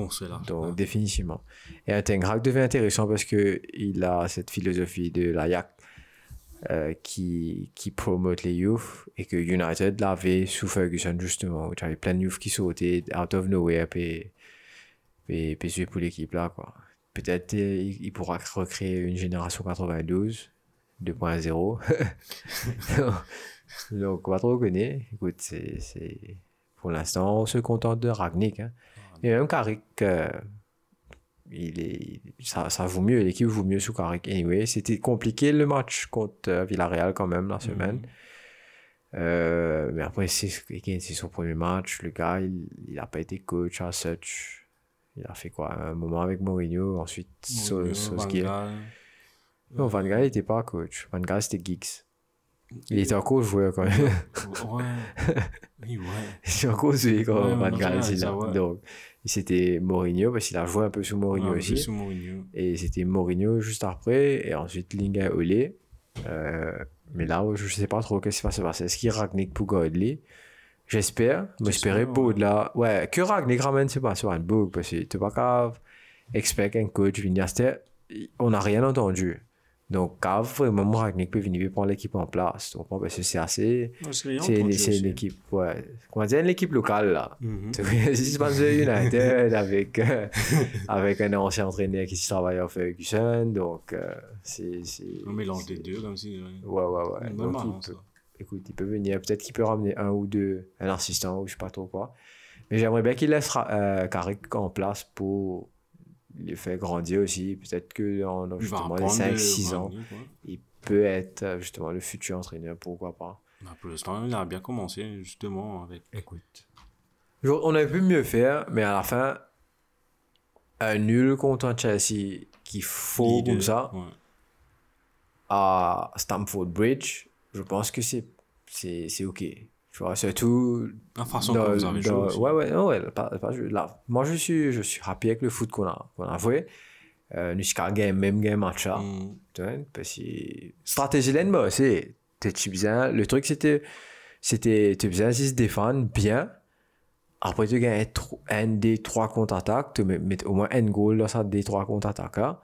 Donc définitivement. Et un Ten Hag devient intéressant parce que il a cette philosophie de l'Ajax euh, qui, qui promote les youth et que United l'avait sous Ferguson justement, où tu avais plein de youth qui sautaient out of nowhere et, et, et pour l'équipe là quoi. Peut-être euh, il, pourra recréer une génération 92 2.0. Donc on va trop connaître. Écoute, c'est... pour l'instant on se contente de Ragnick. Hein. Et même Carrick, euh, il est, ça, ça vaut mieux, l'équipe vaut mieux sous Carrick. Anyway, c'était compliqué le match contre euh, Villarreal quand même la semaine. Euh, mais après, c'est, son premier match. Le gars, il n'a pas été coach à such. Il a fait quoi? Un moment avec Mourinho, ensuite Mourinho, Solskjaer. Van Gaal. Non, Van Gaal n'était pas coach. Van Gaal, c'était Geeks. Il était encore joueur quand même. Ouais. Oui, ouais. Il était encore joué quand Ouais, Van Gaal, c'est c'est ça, là. ouais. Donc, c'était Mourinho, parce qu'il a joué un peu sous Mourinho Ouais, aussi. sous Mourinho. Et c'était Mourinho juste après, et ensuite Linga Olé. Euh, mais là, je sais pas trop qu'est-ce qui va se passer. Est-ce qu'il Ragnick pour Godley J'espère. J'espérais ouais. de là. Ouais, que Ragnick ramène, c'est pas sur un bug, parce que tu pas grave. Expect un coach. C'était- On n'a rien entendu. Donc, grave, vraiment, Ragnick peut venir prendre l'équipe en place. Donc, parce que c'est assez. C'est une, équipe, ouais. Comment dire, une équipe locale, là. Mhm. C'est Spencer United avec, euh, avec un ancien entraîneur qui travaille à Ferguson. Donc, euh, c'est. c'est- Un mélange des deux, comme si. ouais. Ouais, ouais, ouais. Ouais, Donc, marrant, il ça. peut, écoute, il peut venir. Peut-être qu'il peut ramener un ou deux, un assistant ou je sais pas trop quoi. Mais j'aimerais bien qu'il laisse euh, Carrick en place pour le faire grandir aussi. Peut-être que dans justement les apprendre 5-6 de ans, il peut être euh, justement le futur entraîneur. Pourquoi pas. Bah, pour l'instant, il a bien commencé, justement, avec. Écoute. On aurait pu mieux faire, mais à la fin, un nul contre un Chelsea qui faut comme ça ouais. à Stamford Bridge, je pense que c'est c'est c'est ok. Tu vois, surtout La façon dans- vous avez joué. dans- aussi. ouais ouais non, ouais pas, pas- là moi je suis je suis happy avec le foot qu'on a qu'on a joué. Euh, nous avons gagné même game match là Mm. tu vois, parce que stratégie là bah, c'est t'es bien. Le truc c'était c'était tu bien se défendre bien. Après tu gagnes un des trois contre-attaques tu mets, au moins un goal dans ça des trois contre-attaques là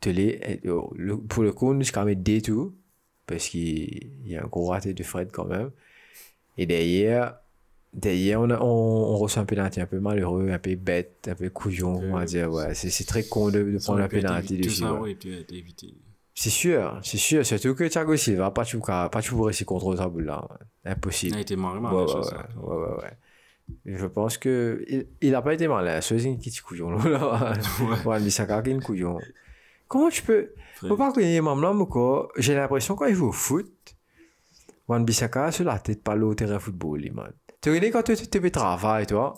tu les euh, le- pour le coup nous quand même des tout parce qu'il y a un gros raté de Fred quand même et derrière D'ailleurs, on, a- on, on reçoit un pénalty un peu malheureux, un peu bête, un peu couillon, on va Ouais, dire. Ouais, c'est très con de, de Ça prendre un pénalty. Tout ça aurait pu être évité. C'est sûr, c'est sûr. Surtout que Thiago Silva, pas toujours réussi contre ça boule là. Impossible. Il a été marré mal, Ouais, ouais, chose, ouais, ça. ouais, ouais, ouais. Je pense que il, il a pas été malin. C'est un petit couillon là. Ouais. Wan Bissaka qui est un couillon. Comment tu peux. Faut pas là, moi, quoi. J'ai l'impression quand il joue au foot, Wan Bissaka sur la tête pas au terrain football, lui, man. Tu connais quand tu te fais travail, toi,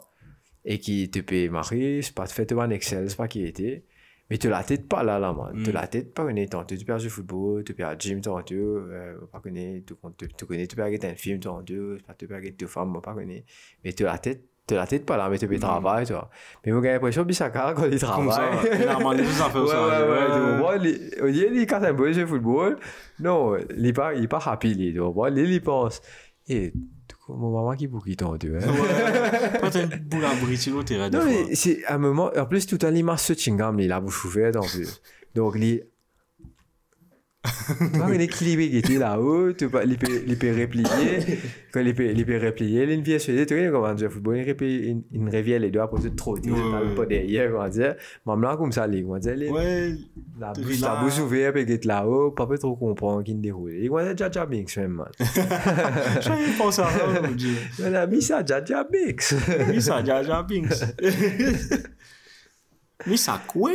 et qui te paye Marie, c'est pas te fait un Excel, c'est pas qui était. Mais tu la tête pas là, là, man. Tu Mm. la tête pas connaître tant. Tu perds du football, tu perds gym, tant, tu, euh, pas connaître, tu tu- tu connais, tu perds un film, tant, tu, pas tu perds deux femmes, pas connaître. Mais tu la tête, tu la tête pas là, mais tu fais travail, toi. Mais moi, j'ai l'impression que Bissaka, quand il ça, travaille. il demandé tout ça, fait ça. ouais, ouais, tu ouais. vois, il casse un peu de football. Non, il pas, il pas happy, lui, tu vois. Lui, il pense, eh, mon maman qui boucle ton, tu vois. Ouais. Pas t'as une boule à terrain, des Non, mais c'est un moment, en plus, tout à l'image ce chingam, il a bouche ouverte, en plus. Donc, il, tu vois, l'équilibre qui était là-haut, il il peut replier. Quand il peut, il il vient dire, tu vois, comment dire, football, il il, il revient les doigts pour te trop dire, Ouais, ouais. pas derrière, comment dire. Maman, comme ça, il, comment dire, il- la bouche, la là. bouche ouverte, puis est là-haut, pas trop comprendre qui ne déroule. Il dit, Jaja Binks, même, man. j'avais pensé à ça, mon Dieu. On a mis ça, Jaja Binks. Oui, ça, Jaja Binks. Ça, quoi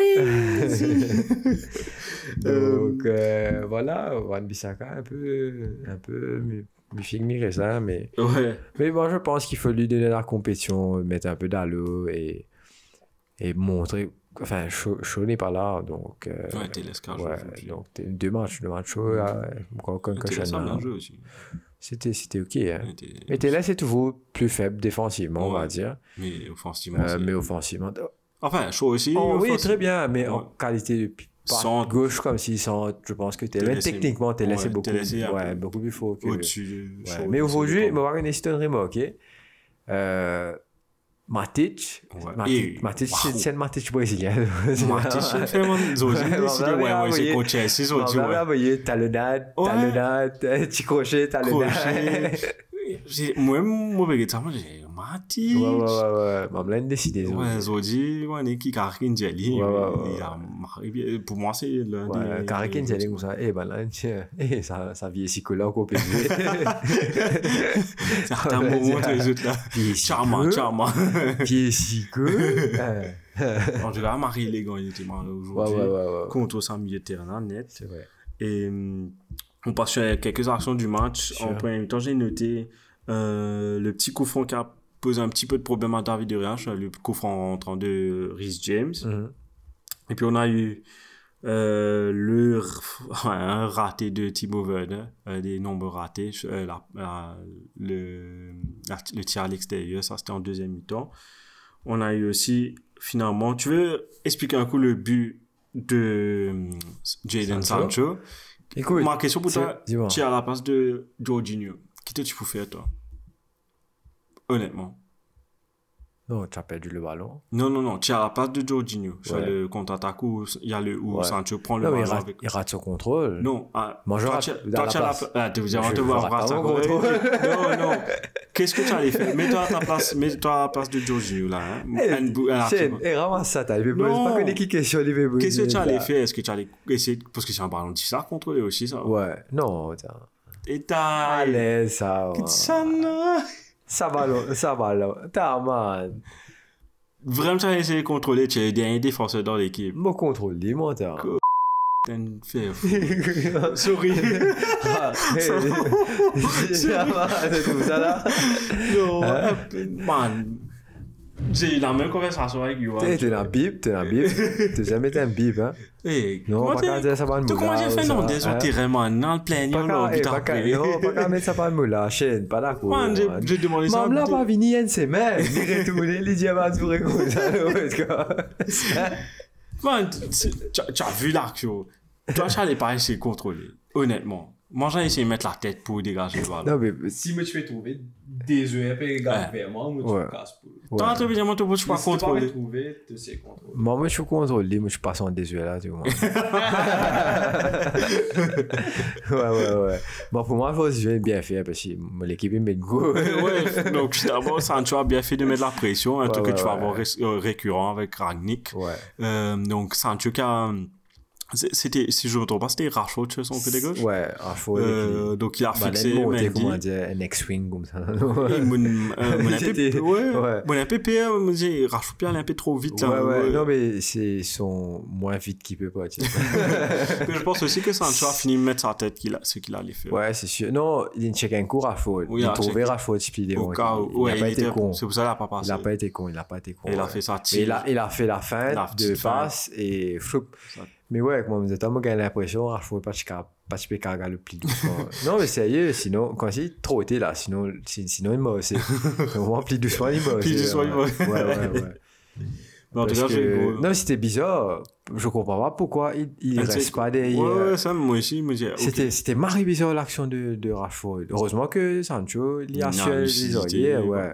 Donc, euh, voilà, Wan Bissaka, un peu, un peu, mi- mi-figue, mi-raisin, mais, Ouais. mais bon, je pense qu'il faut lui donner la compétition, mettre un peu d'allô et, et montrer, enfin, Shaw n'est pas là, donc, euh, Ouais, Télescar joue ouais, foot. donc, deux matchs, deux matchs chauds, euh, là. bien joué aussi. C'était, c'était ok, hein. Mais Télé, c'est toujours plus faible défensivement, on va Ouais. dire. Mais offensivement, Euh, mais offensivement. Enfin, chaud aussi. Oh, oui, très bien, mais en Ouais. qualité de Centre. gauche comme si centre, je pense que Télé, c'est- techniquement, ouais, c'est beaucoup, c'est un ouais, beaucoup plus fort que. Au-dessus de Ouais, Mais c'est aujourd'hui, regarder c'est une remarque. ok? Euh, Matic. Matic, Matic, c'est- c'est un Matic brésilien. Matic, mon Zozi, Ouais, on va ouais, c'est On Zozi, va ouais. envoyer talonnade, talonnade, petit crochet, talonnade. Moi, ça, moi, j'ai Matic. Ouais, ouais, ouais, décidé. Zodi, ouais, Karakin. Pour moi, c'est l'un Ouais, des. Karakin, comme ça. Eh ben là, eh, ça, ça psychologue au PV. Certains moments, les autres là. Charmant, charmant. En tout cas, Marie Légan, il était mal aujourd'hui. ouais, ouais, ouais. Contre milieu de terrain net. C'est vrai. Et hum, on passe sur quelques actions du match. En premier temps, j'ai noté euh, le petit coup franc qui a posé un petit peu de problème à David de Réach, le rentrant de Rhys James. Mhm. Et puis on a eu euh, le un raté de Thibaut Werner, euh, des nombres ratés, euh, la- la- le, la- le tir à l'extérieur, ça c'était en deuxième mi-temps. On a eu aussi finalement, tu veux expliquer un coup le but de hum, Jadon Sancho. Sancho? Écoute, Ma question pour toi, es à la place de Jorginho. Qui te tu peux faire toi? Honnêtement. Non, tu as perdu le ballon. Non, non, non. Tu à la place de Jorginho. Sur Ouais. le contre-attaque où il y a le où Ouais. Sancho prend le Non, mais il ballon rate, avec. il rate son contrôle. Non, ah, Moi, je rate toi, tu as la place. Ah, tu on te je voit rate contrôle. Non, non. Qu'est-ce que tu allais faire? Mets-toi à ta place, mets-toi à la place de Jorginho là. Hein. Shane, argument. eh, ramasse ça, t'as. Non. pas connaître qui question, il veut Qu'est-ce que tu allais ça. faire? Est-ce que tu allais essayer de- Parce que c'est un ballon difficile à contrôler aussi, ça. Ouais, non, tiens. Et t'as. Allez, ça. Ça, non. Ça va, là, ça va, là. T'as, man. Vraiment, tu as essayé de contrôler. Tu es le dernier défenseur dans l'équipe. Mon contrôle, dis-moi, t'as. T'as une fait Sorry. Ah, hey, Ça va, c'est tout ça, là. Non, Hein? man. J'ai eu la même conversation avec Yohan. T'es t'es dans le bip, t'es dans le bip. T'es jamais été un bip, hein. Hey, Non, comment pas t'es- qu'à dire ça va Tu comment j'ai fait non des autres terrains, man, dans le plein, Pas non, qu'à, eh, putain, pas qu'à, non, mettre ça par le moula, chaîne, pas d'accord. Man, j'ai- man. j'ai demandé ça. Mam là de- pas vini semaine, il retourne, il dit à ma tour comme ça, Man, tu as vu l'action. Toi, tu n'allais pas essayer de contrôler. Honnêtement. Moi, j'ai essayé de mettre la tête pour dégager le ballon. Non, mais Si moi tu fais trouver des œufs un peu égales Ouais. vers moi, moi Ouais. tu casses pour. Tant ouais. que évidemment, tu peux pas Si tu trouver, tu sais contrôler. moi, moi, je suis contrôlé, moi, je passe en désuet là, tu vois. ouais, ouais, ouais. Bon, pour moi, il faut se jouer bien fait parce que mon équipe, il met de goût. ouais, donc d'abord, Sancho a bien fait de mettre la pression, un Ouais, truc ouais, que tu vas avoir ré- euh, récurrent avec Ragnick. Ouais. Euh, donc Sancho qui a... C'était, si je me trompe pas, c'était Rashford sur son côté gauche? Ouais, faux. Euh, donc il a bah, fixé Mendy. un X-Wing comme ça. Mon, euh, MP, ouais, Rashford il est un peu trop vite. Ouais, là, ouais, ouais. non, mais c'est son moins vite qu'il peut pas, tu. Mais je pense aussi que Sancho a fini de mettre sa tête qu'il a, ce qu'il allait faire. Ouais, c'est sûr. Non, il a checké un coup. Oui, il a trouvé puis il est bon. Il n'a pas été con. C'est pour ça qu'il a pas passé. Il n'a pas été con, il n'a pas été con. Il a fait sa tire. il a, fait la fin de passe et floup. Mais ouais, comme on disait, moi, j'ai l'impression, faut pas que pas que carga le plus doucement. non, mais sérieux, sinon, quand c'est trop été là, sinon, si- sinon il m'a aussi. Au moins, plus doucement, il m'a aussi. Plus doucement, il m'a ouais. aussi. Ouais, ouais, ouais. Mais en tout Parce que-. Non, mais c'était bizarre. Je comprends pas pourquoi il, il reste pas derrière. Ouais, ouais, ça, moi aussi, me dit, ok. C'était, c'était marré bizarre l'action de, de Rashford. Heureusement que Sancho, il y a sur les oreillers, ouais.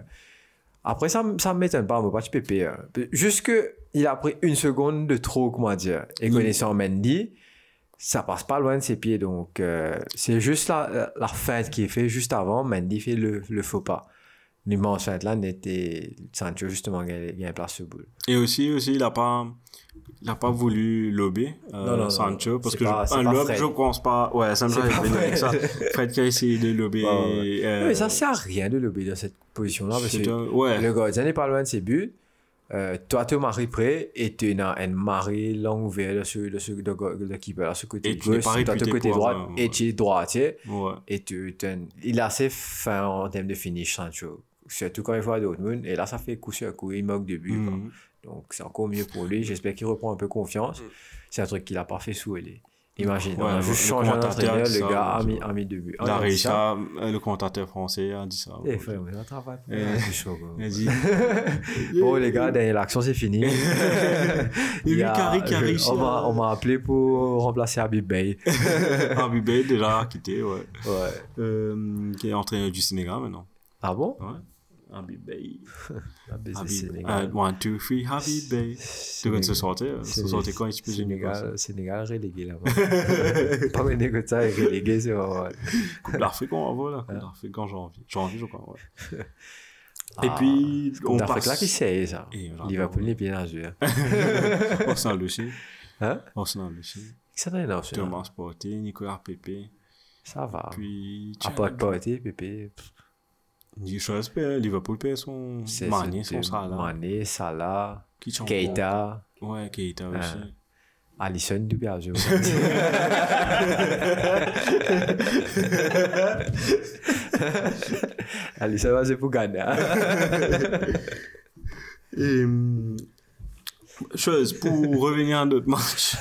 Après, ça, ça m'étonne pas, moi, pas de pépé. hein. Juste que il a pris une seconde de trop, comment dire. Et connaissant Mendy, ça passe pas loin de ses pieds. Donc, euh, c'est juste la, la, feinte qui est faite juste avant. Mendy fait le, le faux pas. L'immense feinte là n'était Sancho, justement, gagne place sur boule. Et aussi, aussi, il a pas, il pas voulu lober, euh, Non, non, non. Sancho, parce que pas- je- un lob, je pense pas, ouais, j'avais pas venu avec ça. Fred. Qui a essayé de lober, ouais. euh, mais ça sert à rien de lober dans cette position-là. Parce que un- ouais. Le gardien n'est pas loin de ses buts. Euh, toi, tu maries près et tu as une marée longue ouverte de ce, de ce de, de, de keeper, là, ce côté Et tu n'es gauche, toi, tu réputé côté droit un- et tu es droitier. Ouais. Et tu, tu- il est assez fin en termes de finish, Sancho. Surtout quand il faut à Dortmund. Et là, ça fait coup sur coup. Il manque de buts. quoi. Mhm. Donc, c'est encore mieux pour lui. J'espère qu'il reprend un peu confiance. C'est un truc qu'il a pas fait sous lui. Imagine, Ouais, on a juste changé le gars a mis, c'est a mis deux buts. Il a réussi ça. à, le commentateur français a dit ça. Eh, frère, on travaille pour chaud, quoi. Il a dit, Bon, les gars, l'action, c'est fini. Il y a- carré, je- on m'a- on m'a appelé pour remplacer Habib Bey. Harvey Bay déjà quitté, ouais. Ouais. Euh, qui est entraîneur du Sénégal maintenant. Ah bon? Ouais. Habib Sénégal. Uh, one, two, three, Harvey Bay. Tu veux se sortir? Se sortir quand il peut Sénégal, Sénégal relégué là-bas. Pas mal de ça, relégué, c'est vrai. Coupe d'Afrique, on va voir là. Coupe d'Afrique en janvier. Janvier, je crois, ouais. Et Ah, puis, on passe. là qui sait ça? Et voilà. Liverpool, dans le jeu. Arsenal aussi. Hein? Arsenal aussi. Ça n'a rien Thomas Porté, Nicolas Pepe. Ça va. Puis, de Porté, Pépé. Je espère, Liverpool paie son Mané, son Salah. Mané, Salah, Keita. Ouais, Keita aussi. Alisson du jeu. Alisson va gagner. hein. Et, hum, chose, pour revenir à notre match,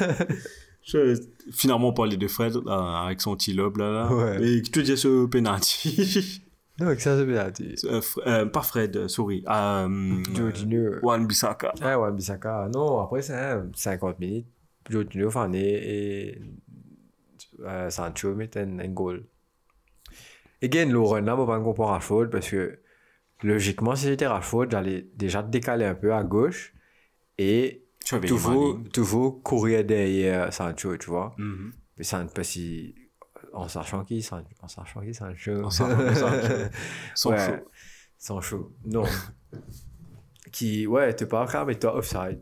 chose, finalement, on parlait de Fred là, avec son petit lobe là. là Ouais. Et tu dis ce penalty. Ça c'est bien dit. Euh, euh, pas Fred, euh, sorry. Euh, Jorginho. Wan Bissaka. Ah ouais, Bissaka. Non, après c'est hein, 50 minutes. Jorginho Fane et euh, Sancho mettent un, un goal. Again, le run là, on va comparer à Rashford parce que logiquement, si j'étais Rashford, j'allais déjà décaler un peu à gauche et toujours, toujours courir derrière Sancho, tu vois. Mhm. Mais ça ne pas si. En sachant qui, San- en sachant qui, Sancho. En sachant qui, Sancho. Sans Ouais, chaud. Sans chaud. Non. qui, ouais, t'es pas grave, mais toi offside.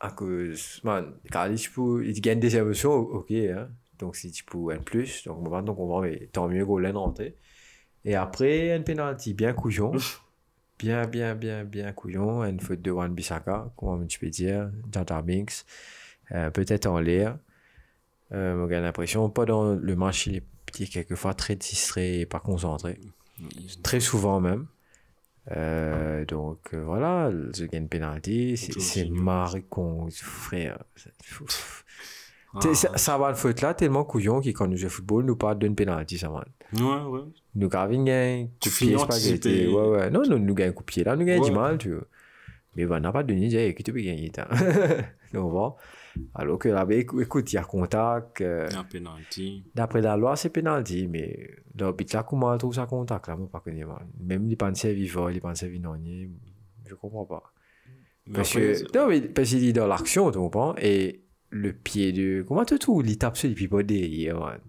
À cause, man, peux, il gagne des émotions, ok, hein. Donc si tu peux un plus, donc on va donc on va, mais tant mieux Golan rentré. Et après, un penalty bien couillon. bien, bien, bien, bien couillon. Une faute de Wan Bissaka, comment tu peux dire. Jata Binks. Euh, Peut-être en l'air. Euh, j'ai l'impression, pas dans le match, il est petit, quelquefois très distrait et pas concentré. Très souvent même. Euh, donc euh, voilà, je gagne penalty, c'est- maricon, frère. Ah, T'sais, ça, ça va le foot là, tellement couillon qui quand nous jouons au football, nous parle d'une penalty, ça man. Ouais, ouais. Nous gagnons un coup Tu de pied spaghetti. Ouais, ouais. Non, non, nous gagnons coup de pied là, nous gagnons Ouais. du mal, tu vois. Mais on n'a pas de donné, j'ai qui tu peux gagner. Donc voilà. Alors que là, ben, écou- écoute, il y a contact. euh, Un penalty. D'après la loi, c'est pénalty, mais l'arbitre là, comment on trouve ça contact là, moi, pas connu. Même les pensées vivants, les pensées vivants, je comprends pas. Mais Parce après, que, non, mais parce qu'il est dans l'action, tu comprends? Et le pied de. Comment tu trouves? Il tape sur les pas derrière, man?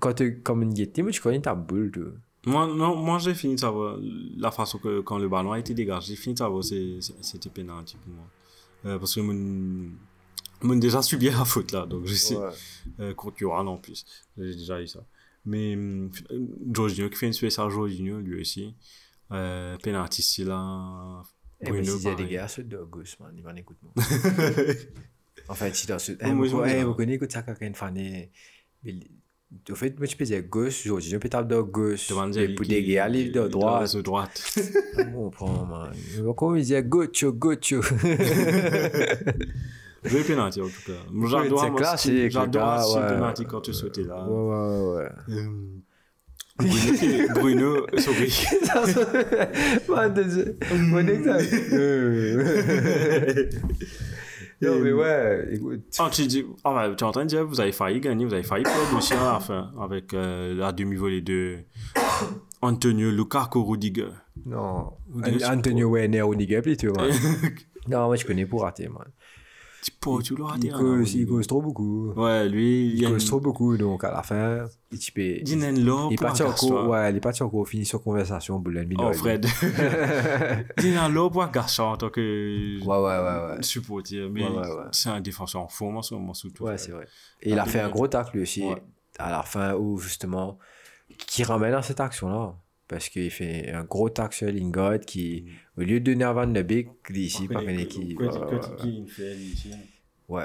Quand tu comme une guette, tu connais ta boule, tu. Moi, non, moi j'ai fini de savoir la façon que quand le ballon a été dégagé, j'ai fini de savoir c'était penalty pour moi. Euh, parce que mon, mon déjà subi la faute là, donc je sais. Ouais. Euh, contre en plus, j'ai déjà eu ça. Mais hum, Jorginho qui fait une spéciale Jorginho lui aussi. Euh, penalty ici là. Eh, Bruno, si il y a des gars, ceux de Gus, man, ils m'en écoutent, moi. enfin, si dans ce. Eh, eh, vous connaissez, écoute, ça, quand est. mais, Au fait, moi, tu peux dire Gus, je peux taper Gus. Devanzelli Et pour des gars, aller de droite. De droite. On prend, man. Comment il disait Gocho, Gocho. Jouer penalty en tout cas. Moi, J'adore moi, classique, ce- penalty quand tu sautais là. Ouais, ouais, ouais. Euh, Bruno, Bruno, sorry. Mon exact. Non, mais ouais, écoute. Ah, tu, dis, ah ouais, tu es en train de dire, vous avez failli gagner, vous avez failli perdre aussi à la fin avec euh, la demi-volée de Antonio Lukaku Rudiger. Non. Rudiger, Antonio Werner ou Nigel plutôt. Non, moi, je connais pour rater, man. Il cause, cause trop beaucoup. Ouais, lui, il Il a une... cause trop beaucoup, donc à la fin, il type. Il est parti encore, ouais, il est parti encore finir sur conversation l'ennemi. Oh, Fred. Lore pour agacer en tant que Ouais, ouais, ouais, ouais. supporter, mais Ouais, ouais, c'est un défenseur en forme en ce moment, surtout. Ouais, c'est vrai. Et il a fait un gros tacle lui aussi, à la fin, où justement, qui ramène à cette action-là. Parce qu'il fait un gros tacle sur Lingard qui, au lieu de donner à Van de Beek, d'ici, par une équipe. Ouais.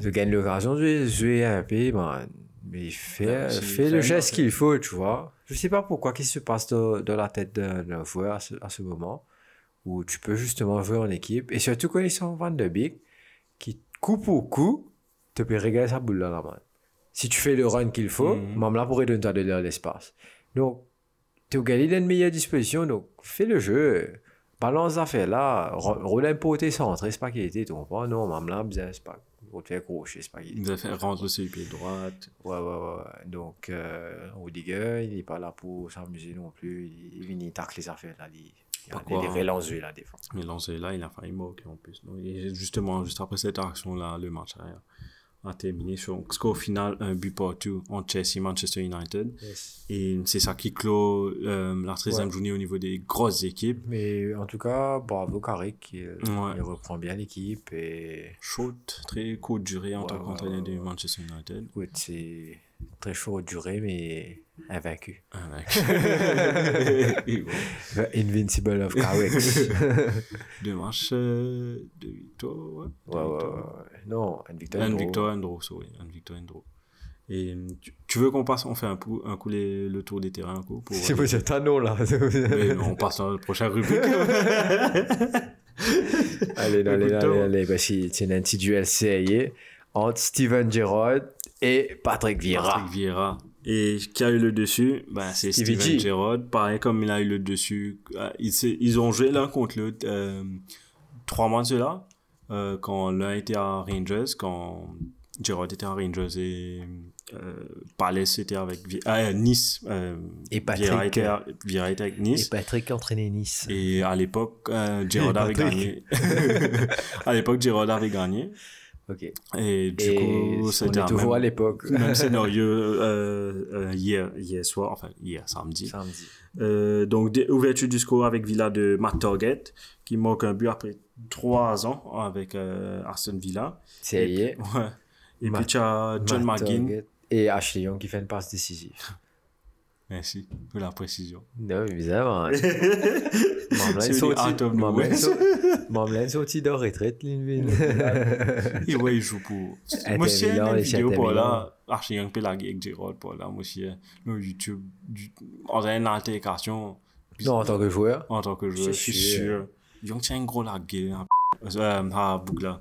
Il gagne l'occasion de jouer, un peu, man. Mais il fait, c'est- fait le geste qu'il faut, tu vois. Je sais pas pourquoi, qu'est-ce qui se passe dans, dans la tête d'un joueur à ce, à ce moment, où tu peux justement jouer en équipe. Et surtout sont Van de Beek, qui coup pour coup, te peut régaler sa boule dans la main. Si tu fais le run qu'il faut, Mhm. même là pourrait donner de l'espace. Donc, tu as gagné dans une meilleure disposition, donc fais le jeu. Balance l'affaire là, ro- roule un poté centré, c'est pas qu'il était, tu comprends? Non, même là, bien, c'est pas. On te fait accrocher, c'est pas qu'il Il a fait rentrer sur le pied droit. Ouais, ouais, ouais. Donc, euh, Rudiger, il n'est pas là pour s'amuser non plus. Il, il vient tacler les affaires là. Il, il, hein. relancé la défense. Mais lancé là, il a failli manquer en plus. Donc, et justement, juste après cette action-là, le match a, a terminé sur score final, un but partout entre Chelsea et Manchester United. Et c'est ça qui clôt euh, la 13e Ouais. journée au niveau des grosses équipes. Mais en tout cas, bravo Carrick. Il, Ouais. il reprend bien l'équipe. Et Chaude, très courte durée en Ouais, tant qu'entraîneur de. Manchester United. écoute, c'est très chaud durer, mais invaincu. Bon, Invincible of Carrick. Deux matchs, euh, deux victoires, ouais. Deux ouais, ouais, victoires. Non. Un gros. victoire, un sorry. Un victoire, un draw. Et euh, tu, tu veux qu'on passe, on fait un, coup, un coup les- le tour des terrains un coup pour, C'est c'est un nom là. Mais non, on passe à la prochaine rubrique. allez, allez, allez, allez. Bah, si, c'est un petit duel CIA entre Steven Gerrard et Patrick Vieira. Patrick Vieira. Et qui a eu le dessus? Ben, C'est Steven G. Gerrard. Pareil, comme il a eu le dessus, euh, ils, ils ont joué l'un contre l'autre euh, trois mois de cela. Euh, quand l'un était à Rangers, quand Gerrard était à Rangers et euh, Palace était avec ah, euh, Nice. euh, Et Patrick, Vieira était, à- Vieira était avec Et Nice. Patrick entraîné Nice. Et à l'époque, euh, Gerrard avait gagné. À l'époque, Gerrard avait gagné. Ok. Et du Et coup, on c'était toujours à l'époque. même scénario euh, euh, hier, hier soir, enfin hier samedi. Samedi. Euh, donc, ouverture du score avec Villa de Matt Target, qui manque un but après trois ans avec euh, Aston Villa. C'est Et-. Ouais. Et puis tu as John McGinn. Et Ashley Young qui fait une passe décisive. Merci pour la précision. Non, sorti, Mamelin nowhere. so- Mamelin sorti de retraite, Linvin. Et ouais, il joue pour. Si il y a une vidéo pour là, Archie Young peut laguer avec Gerard pour là. Moi, si le YouTube, on a une altercation. non, en tant que joueur. En tant que joueur, je suis sûr. Un gros lagué. hein, Euh, à Bougla.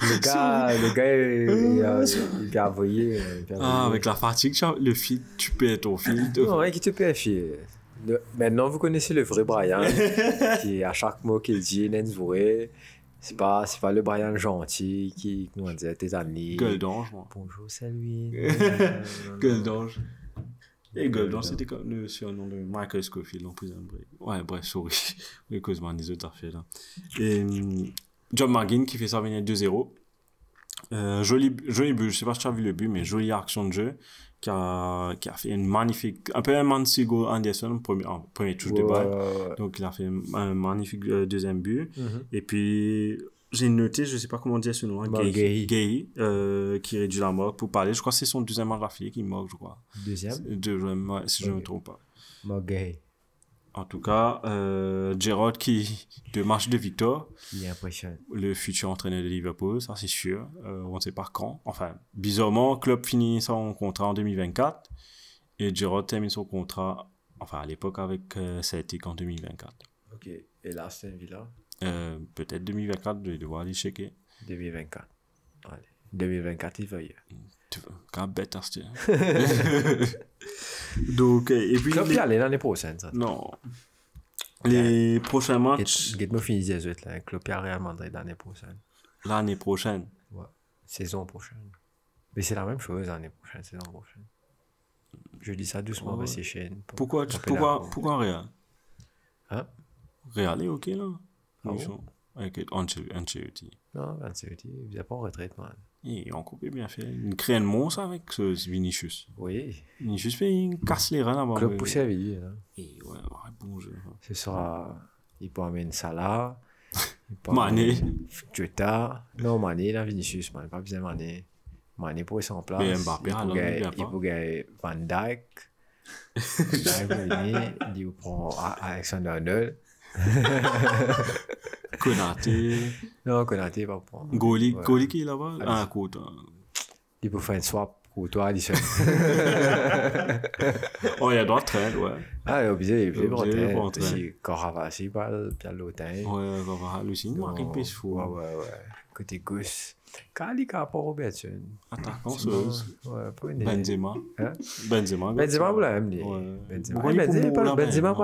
Le gars, le gars, il, a, il a envoyé. euh, Ah, avec la fatigue, le feed, tu perds ton feed. Non, hein, qui te PFI. Le- Maintenant, vous connaissez le vrai Brian, qui à chaque mot qu'il dit, vrai. C'est pas, c'est pas le Brian gentil qui, comment dire, tes amis. Gueule d'ange, moi. Bonjour, lui. Gueule d'ange. Et d'ange, c'était comme le surnom de Michael Scofield en Prison Break. Ouais, bref, sorry. Les causes moi des autres affaires là. Et hum, John McGinn qui fait ça venir 2-0. Euh, joli, joli but, je sais pas si tu as vu le but, mais jolie action de jeu qui a, qui a fait une magnifique, un peu un Mancigo Anderson, premier, en premier touche de balle. Donc il a fait un magnifique euh, deuxième but. Mhm. Et puis j'ai noté, je sais pas comment dire ce nom, hein, Gay, Gay. Gay, euh, qui réduit la marque pour parler. Je crois que c'est son deuxième match d'affilée qui marque, je crois. Deuxième, Deuxième, si je ne me trompe pas. Mogay, En tout cas, euh, Gerrard qui, de match de victoire, qui impressionne. le futur entraîneur de Liverpool, ça c'est sûr. Euh, on ne sait pas quand. Enfin, bizarrement, club finit son contrat en 2024 et Gerrard termine son contrat, enfin à l'époque avec euh, Celtic en 2024. Ok. Et là, c'est Villa, Euh, Peut-être 2024, je vais devoir aller checker. 2024. Allez. 2024, il va y vois, quand bête à ce Donc, euh, et puis. Club les- aller l'année prochaine, ça. Non. Les prochains matchs Get me fini 18 là. Club Real Madrid l'année prochaine. l'année prochaine. Saison prochaine. Mais c'est la même chose l'année prochaine, saison prochaine. Je dis ça doucement, Ouais. mais c'est chaîne. Pourquoi, pourquoi, pourquoi Real? Hein? Real est ok là Ah Ils bon? Sont Avec Ancelotti. Non, Ancelotti, il n'est pas en retraite, man. Ils ont coupé bien fait. Ils créent un monstre avec ce Vinicius. Oui. Vinicius, fait, il casse les reins là-bas. Club poussé à Villiers, là. Et ouais, bon jeu. Ce sera. Il peut amener Salah. il peut Mané. Jota. Non, Mané, là, Vinicius, man. Pas besoin de Mané. Mané pour rester en place. Mais Mbappé, il peut il gagner- vient il peut Van. Van Dijk va venir. Il prend Alexander Arnold. Konaté. Non, Konaté va prendre. Goli, Ouais. Goli qui est là-bas? Ah, hein. Il peut faire une swap pour toi, Alisson. Oh, il y a droit de ouais. ah, il est obligé, il est obligé de rentrer. Si Caravassi parle, Pierre Lotin. Ouais, on va voir Lucien. Il marque une pêche fou. Ouais, ouais, ouais. Côté gauche. Kali Kapo Robertson. Attaquant, C'est sauce. bon. Ouais, pas une. Benzema. Hein? Benzema. Benzema, dit. Benzema. Ah, il est Benzema, pas- Benzema,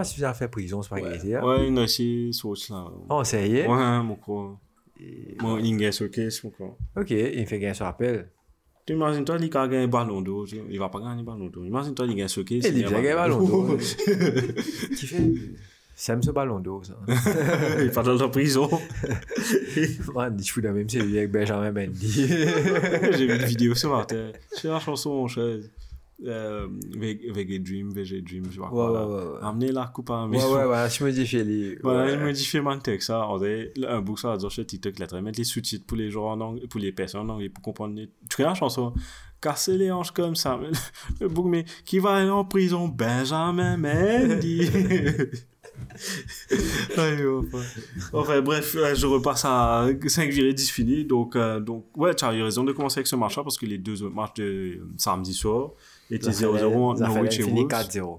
prison, c'est pas grave. Ouais, il a aussi sauce là. Oh, ça y est. Ouais, mon quoi. Moi, il gagne mon quoi. Ok, il fait gagner sur appel. Tu imagines toi, il a gagné un ballon d'eau. Il va pas gagner ballon. Imagine toi, il gagne. Et il a gagné un ballon. Qui fait. Ce ballon d'eau, ça. Il dans la prison. Man, je fous la même série avec Benjamin Mendy. J'ai vu une vidéo sur Internet. C'est la chanson, mon cher. Euh, Veg Dream, VG Dream, je pas Ouais, quoi. ouais, ouais, ouais. Amener la coupe à la Ouais, ouais, ouais, je dis, Félix. Voilà, dit, fais mon texte, ça. On un book, ça, dire sur TikTok, là, mettre les sous-titres pour les gens en anglais, pour les personnes en anglais, pour comprendre. les- Tu connais la chanson? Casser les hanches comme ça. Le book, mais qui va aller en prison? Benjamin Mendy. Enfin. Bref, je repasse à 5 virées 10 finis. Donc, euh, donc, ouais, tu as eu raison de commencer avec ce match-là parce que les deux autres matchs de samedi soir étaient 0-0 entre Norwich et Wolves. 4-0.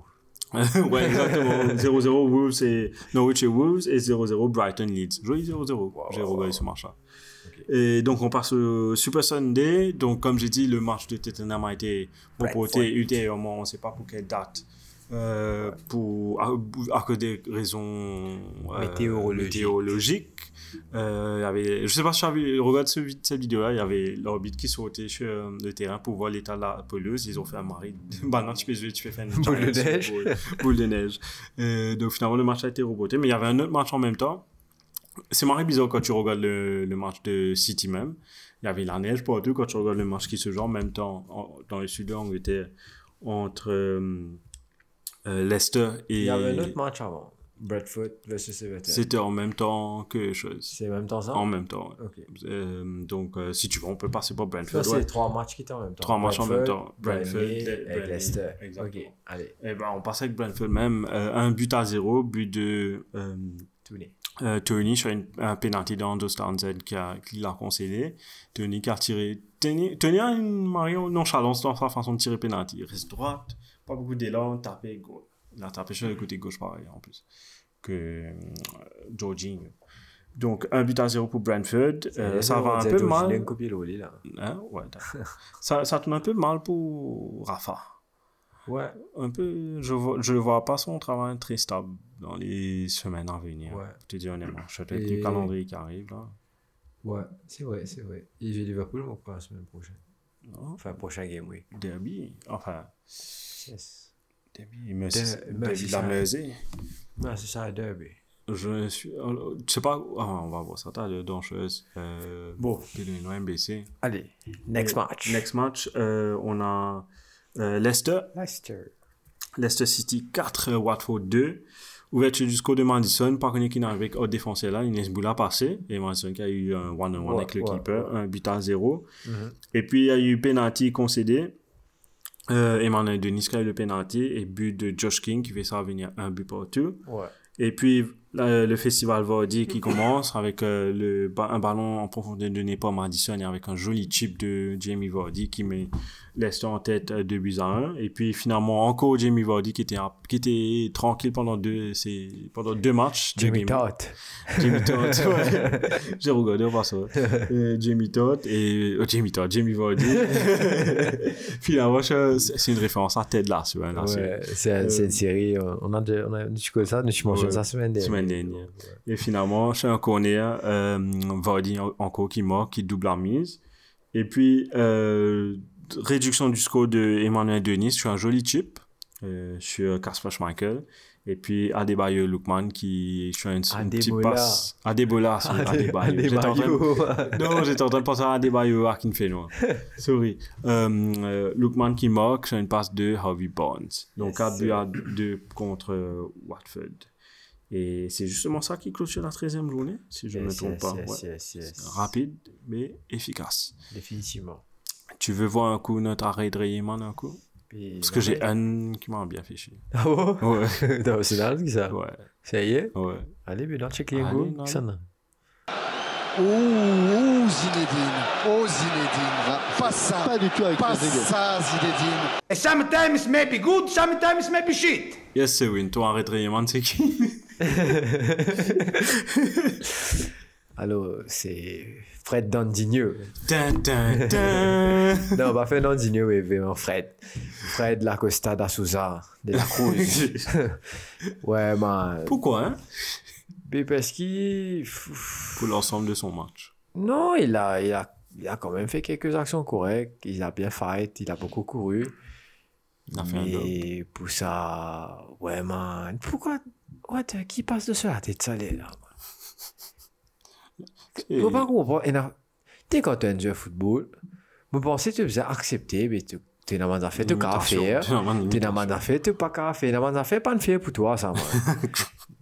ouais, exactement. 0-0 Wolves et Norwich et Wolves et 0-0 Brighton Leeds. Joli 0-0. J'ai regardé ce match-là. Et donc, on passe au Super Sunday. Donc, comme j'ai dit, le match de Tottenham a été reporté ultérieurement. On ne sait pas pour quelle date. Euh, pour, à, à cause des raisons euh, Météorologiques. météorologiques. Euh, il y avait, je sais pas si tu as vu, regarde ce, cette vidéo-là, il y avait l'orbite qui sautait sur euh, le terrain pour voir l'état de la pelouse. Ils ont fait un mari. bah non, tu peux, tu peux faire une Boule de neige. boule- boule de neige. Euh, donc finalement, le match a été reporté. Mais il y avait un autre match en même temps. C'est marrant bizarre quand tu regardes le, le match de City même. Il y avait la neige partout quand tu regardes le match qui se joue en même temps en- dans le sud de l'Angleterre entre Leicester et. Il y avait un autre match avant. Bradford versus Everton. C'était en même temps que chose. C'est en même temps ça? En même temps, ouais. Ok. Euh, donc, euh, si tu veux, on peut passer Ça, Brentford. c'est ouais. trois matchs qui étaient en même temps. Trois matchs en même temps. Brentford, et. Leicester. Exactement. Ok, allez, Et ben, on passe avec Brentford même. euh, un but à zéro, but de euh, euh, Tony sur une- un penalty d'Ando Townsend qui, a- qui l'a concédé. Tony qui a tiré. Tony, Tony a une Marion nonchalance dans sa façon de tirer penalty. Il reste droite, pas beaucoup d'élan, taper gauche. Il a tapé sur le côté gauche pareil en plus que euh, Jorginho. Donc, un but à zéro pour Brentford. Euh, ça va un peu mal. Hein? Ouais, ça, ça tourne un peu mal pour Rafa. Ouais, Un peu, je je vois pas son travail très stable dans les semaines à venir. Ouais. Pour te dire honnêtement. Je te Et- le calendrier qui arrive là. Ouais, c'est vrai, c'est vrai. Il joue Liverpool pour la semaine prochaine. Enfin, prochain game week. Derby. Enfin, Yes. Derby, c'est mais Derby. Je suis. euh, sais pas. ah, on va voir ça. T'as de danseuse. Euh, Bon. MBC. Allez, next Et match. Next match, euh, on a euh, Leicester. Leicester. Leicester City 4, euh, Watford 2. Ouverture du score de Madison. Par contre, qui n'arrive avec un défenseur là, Inès Boula passé. Et Madison qui a eu un one-on-one Ouais, avec le ouais, keeper, un but à 0. Mhm. Et puis, il y a eu penalty concédé. Euh, Emmanuel Denis qui a eu le penalty. Et but de Josh King qui fait ça venir un but partout. Ouais. Et puis, le festival Vardy qui commence avec euh, le, ba- un ballon en profondeur donné par Madison et avec un joli chip de Jamie Vardy qui met Leicester en tête 2 buts à 1. Et puis, finalement, encore Jamie Vardy qui était, qui était tranquille pendant deux, pendant deux matchs. de game. Todd. Jamie Todd, ouais. J'ai regardé, on ça. Euh, Jamie Todd et... oh, Jamie Todd, Jamie Vardy. finalement, c'est une référence à Ted Lasso. Hein, Ouais, c'est c'est une série, on a déjà, on a, connais ça, tu mentionnes Ouais. ça semaine dernière. semaine dernière. Et finalement, chez un corner, euh, Vardy en- encore qui marque, qui double la mise. Et puis, euh, réduction du score de Emmanuel Denis sur un joli chip euh, sur Kasper Schmeichel. Et puis, Adebayo Lookman qui sur une, une petite Adebola. passe. Adebola, Adebayo. De- non, j'étais en train de penser à Adebayo Akinfenwa. Sorry. Euh, euh, Lookman qui marque sur une passe de Harvey Barnes. Donc, Yes, 4 buts à 2 contre euh, Watford. Et c'est justement ça qui clôture la 13e journée, si je ne me trompe pas. Ouais. Rapide, mais efficace. Définitivement. Tu veux voir un coup notre arrêt de Rayman un coup? Puis- Parce que j'ai un qui m'a bien fait chier. Ah bon? Ouais, Non, C'est dans le ça. ouais, Ça y est? Ouais. Allez, mais dans check les Allez, go. non. Ça, non. Oh, oh Zinedine, oh Zinedine, pas ça, pas du tout avec pas ça Zinedine. Sometimes maybe good, sometimes maybe shit. Yes, c'est win. Toi, arrêt de Rayman, c'est qui? Alors, c'est Fred tin. non, pas Fred Dandinho, mais vraiment Fred. Fred Lacosta da Souza, de la Cruz. ouais, man. Pourquoi, hein? Mais parce qu'il. Pour l'ensemble de son match. Non, il a, il, a, il a quand même fait quelques actions correctes. Il a bien fight, il a beaucoup couru. Il a fait un. Mais pour ça, ouais, man. Pourquoi What, Qui passe de sur la tête salée, là Je pas comprendre. T'es quand tu joues au football, je pensais que tu faisais accepter, mais tu es dans ma affaire, tu Limitation. faire. C'est Tu es dans ma affaire, tu pas qu'à faire. Dans ma affaire, pas de faire pour toi, ça,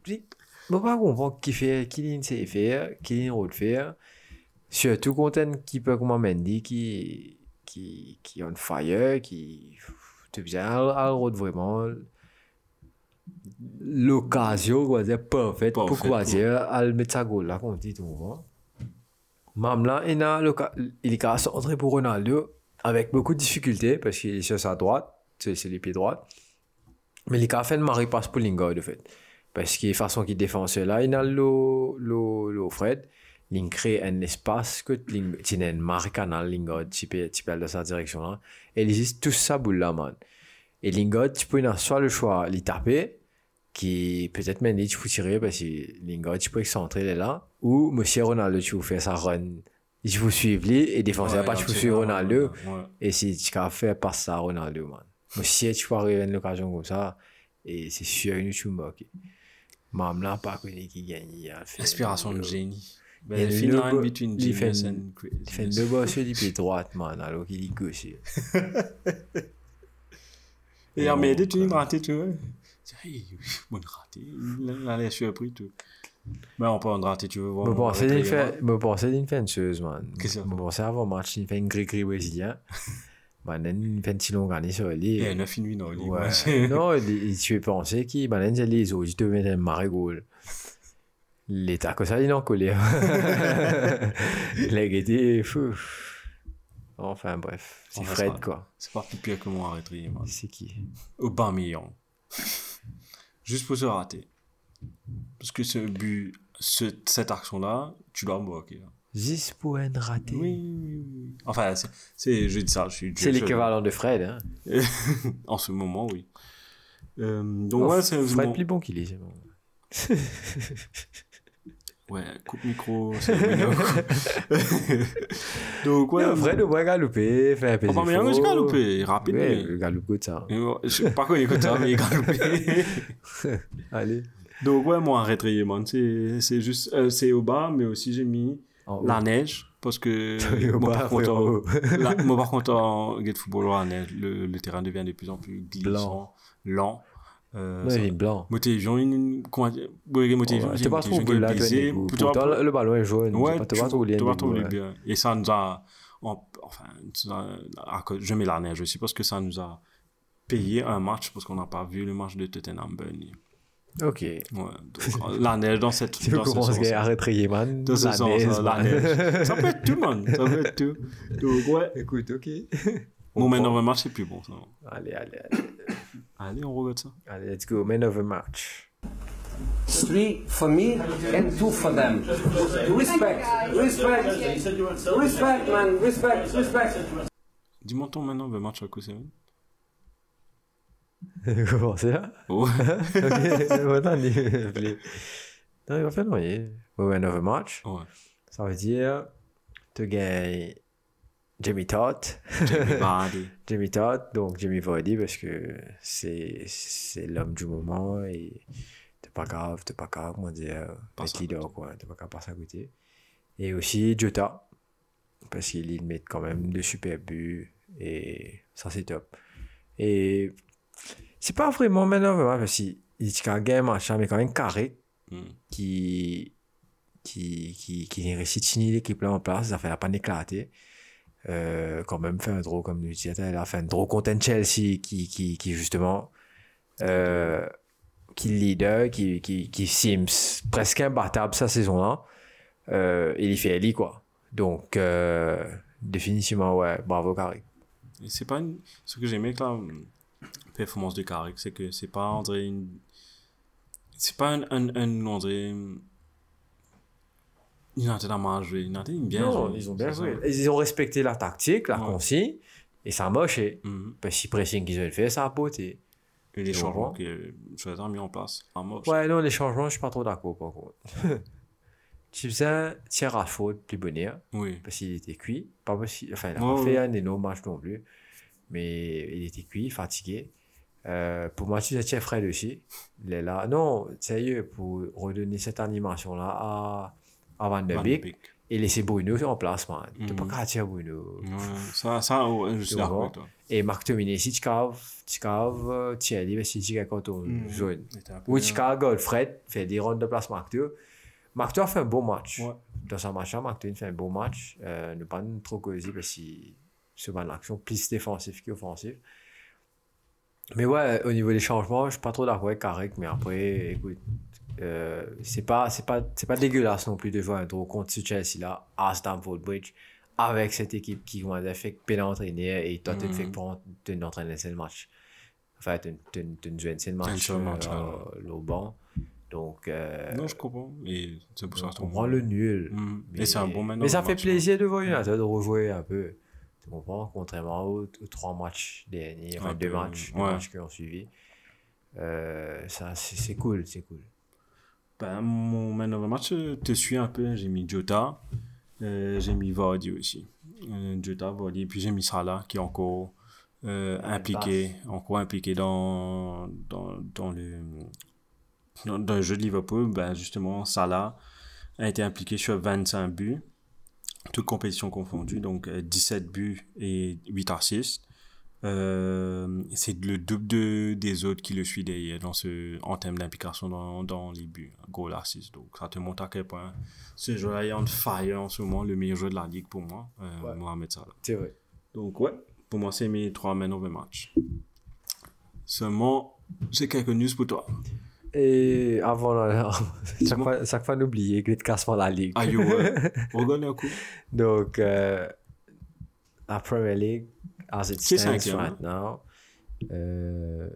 Je pas comprendre qui fait, qui sait faire, qui autre faire. Surtout quand qui peut comme Mendy, qui, qui, qui on fire, qui, tu bien, à route vraiment, l'occasion, quoi, dire, parfaite, pour dire, à le mettre sa goal là, comme on dit tout le moment. Même là, il est qu'à centrer pour Ronaldo, avec beaucoup de difficultés, parce qu'il est sur sa droite, c'est les pieds droits. Mais il a fait une marée passe pour Lingard, de fait. Parce que façon qu'il défend là, il a le, le, le Fred. Il crée un espace que tu as une marée canal, Lingard, tu peux, aller dans sa direction là. Et il existe tout ça boule là, man. Et Lingard, tu peux soit le choix, l'y taper, qui peut-être même tu peux tirer parce que Lingard, tu peux excentrer il est là. Ou Monsieur Ronaldo, tu faire sa run. Il faut suivre lui et défoncer Ouais, pas, tu vraiment- Ronaldo. ouais. Et si tu as fait passer ça à Ronaldo, man. Mais si tu peux arriver à une occasion comme ça, et c'est sûr que tu ok. Même là, pas connu qui gagne. il Inspiration de génie. Il Ben, le line bo- between il genius une- and Il fait une deux bosses sur les pieds droite, man, alors qu'il est gaucher. Et il m'a aidé, tu m'as raté, tu vois. Hey, bon raté. Il a l'air surpris, tout. Mais on peut en rater, tu veux voir. Je on pensais va d'une réveiller, fait, me pensais d'une fenseuse, man. Qu'est-ce que Je pensais avant match, il fait une gris-gris brésilien. Man, il fait un petit long garni sur lui. Et 9 nuits dans le lit. Ouais. Non, il, il tu pensé qu'il m'a dit les autres, te mets un marigold. L'état que ça, il en collé. Il a été fou. Enfin, bref, c'est Fred, quoi. C'est pas plus pire que moi, arrêter, man. C'est qui? Aubameyang. Juste pour se rater. Parce que ce but, ce, cette action-là, tu dois bloquer. hein. Juste pour un raté. Oui, oui, oui. Enfin, c'est- c'est, je dis ça, je suis. C'est l'équivalent de Fred. Hein. En ce moment, oui. Euh, donc, Oh, ouais, c'est Fred plus bon qu'il est. Ouais, coupe micro. Donc, ouais. Fred, au moins, galoper, fait un peu Papa, mais il a galopé, rapide. Ouais, mais- good, ça. Pas quoi il écoute ça, mais il galopé. Allez. Donc, ouais, moi, arrêterai, man. C'est c'est juste, euh, c'est au bas, mais aussi j'ai mis En haut. la neige. Parce que, moi, bas, par contre, en la- moi, par contre, en Get Football, la neige, le, le terrain devient de plus en plus glissant, lent. Euh, ça- il est blanc. Motivation, une, comment dire, ouais, motivation, Ouais, c'est pas trop là, le ballon est jaune. Ouais, tu vas trouver ouais. bien. Et ça nous a, en- enfin, je mets la neige aussi parce que ça nous a payé un match parce qu'on n'a pas vu le match de Tottenham Burnley. Ok. Ouais, donc, la neige dans cette, Tu dans ce commences sens. à arrêter, man. Dans ce La sens, neige, la neige. Ça peut être tout, man. Ça peut être tout. Donc, ouais. Écoute, ok. Mon man of the match, c'est plus bon, ça. Allez, allez, allez. Allez, on regarde ça. Allez, let's go. Man of the match. Three for me and two for them. Respect, respect, respect, man, respect, respect. Dis-moi ton man of the match à coup, là Oh. Ok, attends, Non, il va faire noyer. Man of the match. Ouais. Ça veut dire, tu gagnes Jamie Todd. Jamie Vardy. Jamie Todd, donc Jamie Vardy, parce que c'est c'est l'homme du moment et t'es pas grave, t'es pas grave, comment dire, Passe à leader, quoi, t'es pas grave passer à côté. Et aussi Jota, parce qu'il met quand même de super buts et ça c'est top. Et c'est pas vraiment maintenant, vraiment, parce qu'il il a gagné un match, hein, mais quand même carré Hmm. qui qui qui qui réussit l'équipe là en place ça fait la panne éclater euh, quand même fait un draw comme nous disait elle a fait un draw contre Chelsea qui qui qui justement euh, qui leader qui qui qui seems presque imbattable sa saison là euh, il y fait Ali quoi. Donc euh, définitivement ouais bravo Carré. C'est pas une... Ce que j'aimais la performance de Carrick, c'est que c'est pas, on dirait, une... C'est pas un, un, un, on dirait... United a mal joué. United, ont bien non joué. ils ont bien ça. joué ils ont respecté la tactique la Ouais. consigne et ça a marché Mhm. parce que pressing qu'ils ont fait ça a beauté Et les changements que Jota a mis en place. Ouais, non, les changements, je suis pas trop d'accord, par contre. tu faisais Thierry Rashford plus bonheur, Oui. parce qu'il était cuit. Pas possible, enfin, il a Ouais, pas fait ouais. un énorme match non plus, mais il était cuit, fatigué. Euh, pour moi, tu faisais Thierry Fred aussi. Il est là. Non, sérieux, pour redonner cette animation-là à, à Van der Van Beek et laisser Bruno en place, man. Tu Mhm. peux pas tirer Bruno. Ouais, ça, ça ouais, je suis Tu d'accord toi. Et Marc Dominé, si tu caves, tu caves quand on Mhm. jaune. Il était un peu- Ou Chicago, Godfred fait des rondes de place Marc-Théo. Marc-Théo a fait un beau match. Ouais. Dans ce match-là, Marc-Théo fait un beau match. Euh, ne pas trop causé parce qu'il se bat l'action plus défensif qu'offensif. Mais ouais, au niveau des changements, je suis pas trop d'accord avec Carrick, mais après, écoute, euh, c'est pas, c'est pas, c'est pas dégueulasse non plus de jouer un draw contre ce Chelsea-là à Stamford Bridge avec cette équipe qui m'a fait peine à entraîner et toi, tu Mhm. fais pour entraîner le match. Enfin, tu tu joues le Un match, euh, au banc. Donc, euh, Non, je comprends. Et c'est pour ça on prend le nul. Mhm. Mais, Et c'est un bon mais ça fait plaisir de voir United de rejouer un peu. Tu comprends Contrairement aux, aux trois matchs derniers, enfin deux matchs, deux ouais. matchs qui ont suivi. Euh, ça, c'est cool, c'est cool. Ben, mon man of the match te suit un peu. J'ai mis Jota. euh, j'ai mis Vardy aussi. Euh, Jota, Vardy. Et puis j'ai mis Salah qui est encore impliqué, encore impliqué dans, dans, dans, le, dans, dans le jeu de Liverpool. Ben, justement, Salah a été impliqué sur 25 buts, toutes compétitions confondues. Donc euh, 17 buts et 8 assists. Euh, c'est le double de, des autres qui le suivent derrière dans ce, en termes d'implication dans, dans les buts, goal assist. Donc ça te montre à quel point ce joueur-là est on fire en ce moment, le meilleur joueur de la ligue pour moi, euh, Ouais. Mohamed Salah. C'est vrai. Donc ouais, pour moi c'est mes trois men of the match. Seulement, j'ai quelques news pour toi. Et avant, là, chaque fois, chaque fois n'oubliez que tu casses pas la ligue. Ah yo, ouais. regarde un coup. Donc, euh, la Premier League, stands cinquième, right now, euh,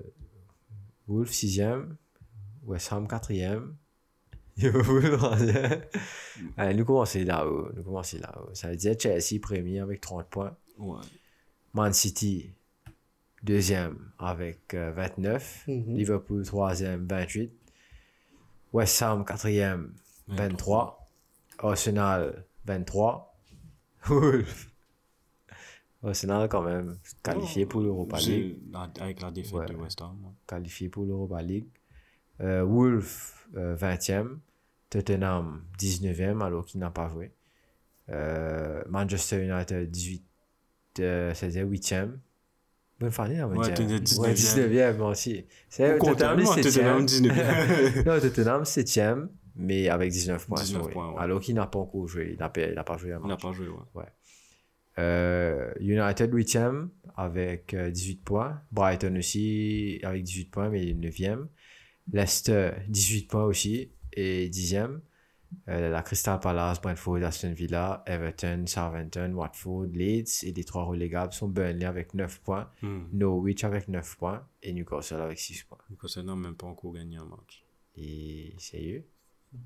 Wolves 6e, West Ham 4e, Liverpool 3e. Allez, nous commençons là-haut. Nous commençons là-haut. Ça veut dire Chelsea premier avec 30 points. Ouais. Man City deuxième avec euh, 29. Liverpool troisième 28. West Ham quatrième 23. Arsenal, 23. Wolves. Arsenal, quand même, qualifié pour l'Europa League. Avec la défaite Ouais. de West Ham. ouais. Qualifié pour l'Europa League. Euh, Wolves, euh, 20e. Tottenham, 19e, alors qu'il n'a pas joué. Euh, Manchester United, 18, euh, c'est-à-dire 8e. Bonne année, on va Ouais, dire. t'es 19e. Ouais, 19e, moi aussi. C'est Tottenham, contraire, moi, 7e. Tottenham, 19e. non, Tottenham, 7e, mais avec 19 points. 19 sur- points, ouais. Alors qu'il n'a pas encore joué. Il n'a pas, il joué un On n'a pas joué, ouais. Euh, United 8e avec euh, 18 points. Brighton aussi avec 18 points, mais 9e. Leicester 18 points aussi et 10e. Euh, la Crystal Palace, Brentford, Aston Villa, Everton, Southampton, Watford, Leeds et les trois relégables sont Burnley avec 9 points, Hmm. Norwich avec 9 points et Newcastle avec 6 points. Newcastle n'a même pas encore gagné un match. Et sérieux? Ouais.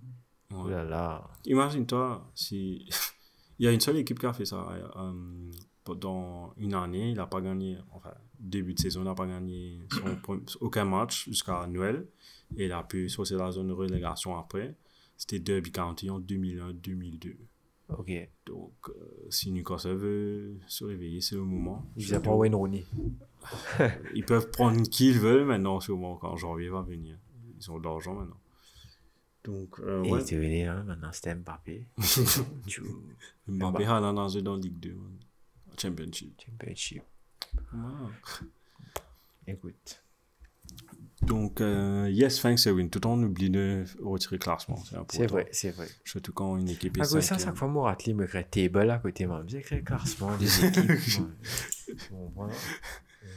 Oh là là. Imagine-toi si. Il y a une seule équipe qui a fait ça. euh, pendant une année, il n'a pas gagné. Enfin, début de saison, il n'a pas gagné son aucun match jusqu'à Noël. Et il a pu sauter la zone de relégation après. C'était Derby County en 2001-2002. Ok. Donc, euh, si Newcastle veut se réveiller, c'est le moment. Ils Surtout, pas Wayne Rooney. ils peuvent prendre qui ils veulent maintenant, sûrement, quand janvier va venir. Ils ont de l'argent maintenant. Donc, euh, Et ouais. il était venu, hein, maintenant c'était Mbappé. Tu- Mbappé a nage dans Ligue 2. man. Championship. Championship. Wow. Écoute. Donc, euh, yes, thanks, Erwin. Tout en oublie de retirer le classement. C'est important. C'est vrai, c'est vrai. Surtout quand une équipe est À cause de ça, cinquième. chaque fois, mon athlète me crée table à côté, moi. J'ai créé classement des équipes. moi.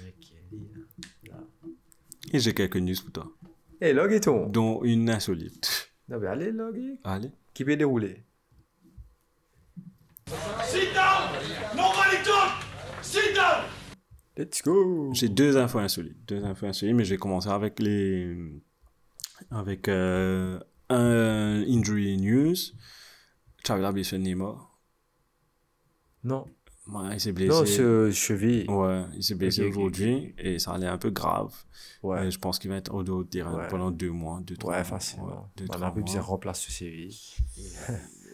Ok, là. Et j'ai quelques news pour toi. Et log et ton. Dont une insolite. Non, mais allez, log. Allez. Qui peut dérouler? Sit down! Down! Let's go J'ai deux infos insolites. Deux infos insolites, mais je vais commencer avec les. Avec euh, un injury news. Tu avais la blessure de Neymar. Non. Ouais, il s'est blessé. Non, ce cheville. Ouais, il s'est blessé aujourd'hui et ça allait un peu grave. Ouais. Et je pense qu'il va être au dos de terrain Ouais. pendant deux mois, deux, trois Ouais, mois. facilement. Ouais, deux, On trois a mois. bien remplacer ce série.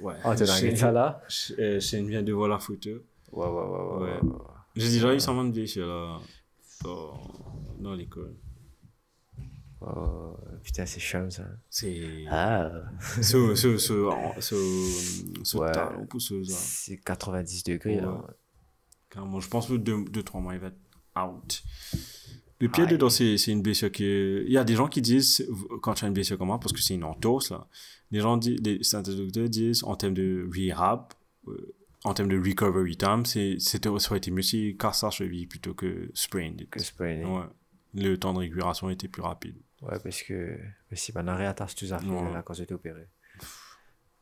Ouais. Ah, t'es dans ça là euh, Shane vient de voir la photo. Ouais, ouais, ouais, ouais. Ouais. Ouais. J'ai déjà eu semblant de blessure là. Dans, dans l'école. Oh, putain, c'est chum ça. C'est. Ah. Ce, ce, ce, Ouais. talon pousseuse là. C'est 90 degrés là. Ouais. Carrément, je pense que 2-3 mois, il va être out. Le pied dedans, c'est c'est une blessure qui. est- Il y a des gens qui disent, quand tu as une blessure comme ça, parce que c'est une entorse, là, les gens disent, les docteurs disent, en termes de rehab, euh, en termes de recovery time, c'était- ça aurait été mieux si casse sa cheville plutôt que sprain. Que sprainer. Ouais. Le temps de récupération était plus rapide. Ouais, parce que maintenant, réattache tous les affaires Ouais. là quand j'étais opéré.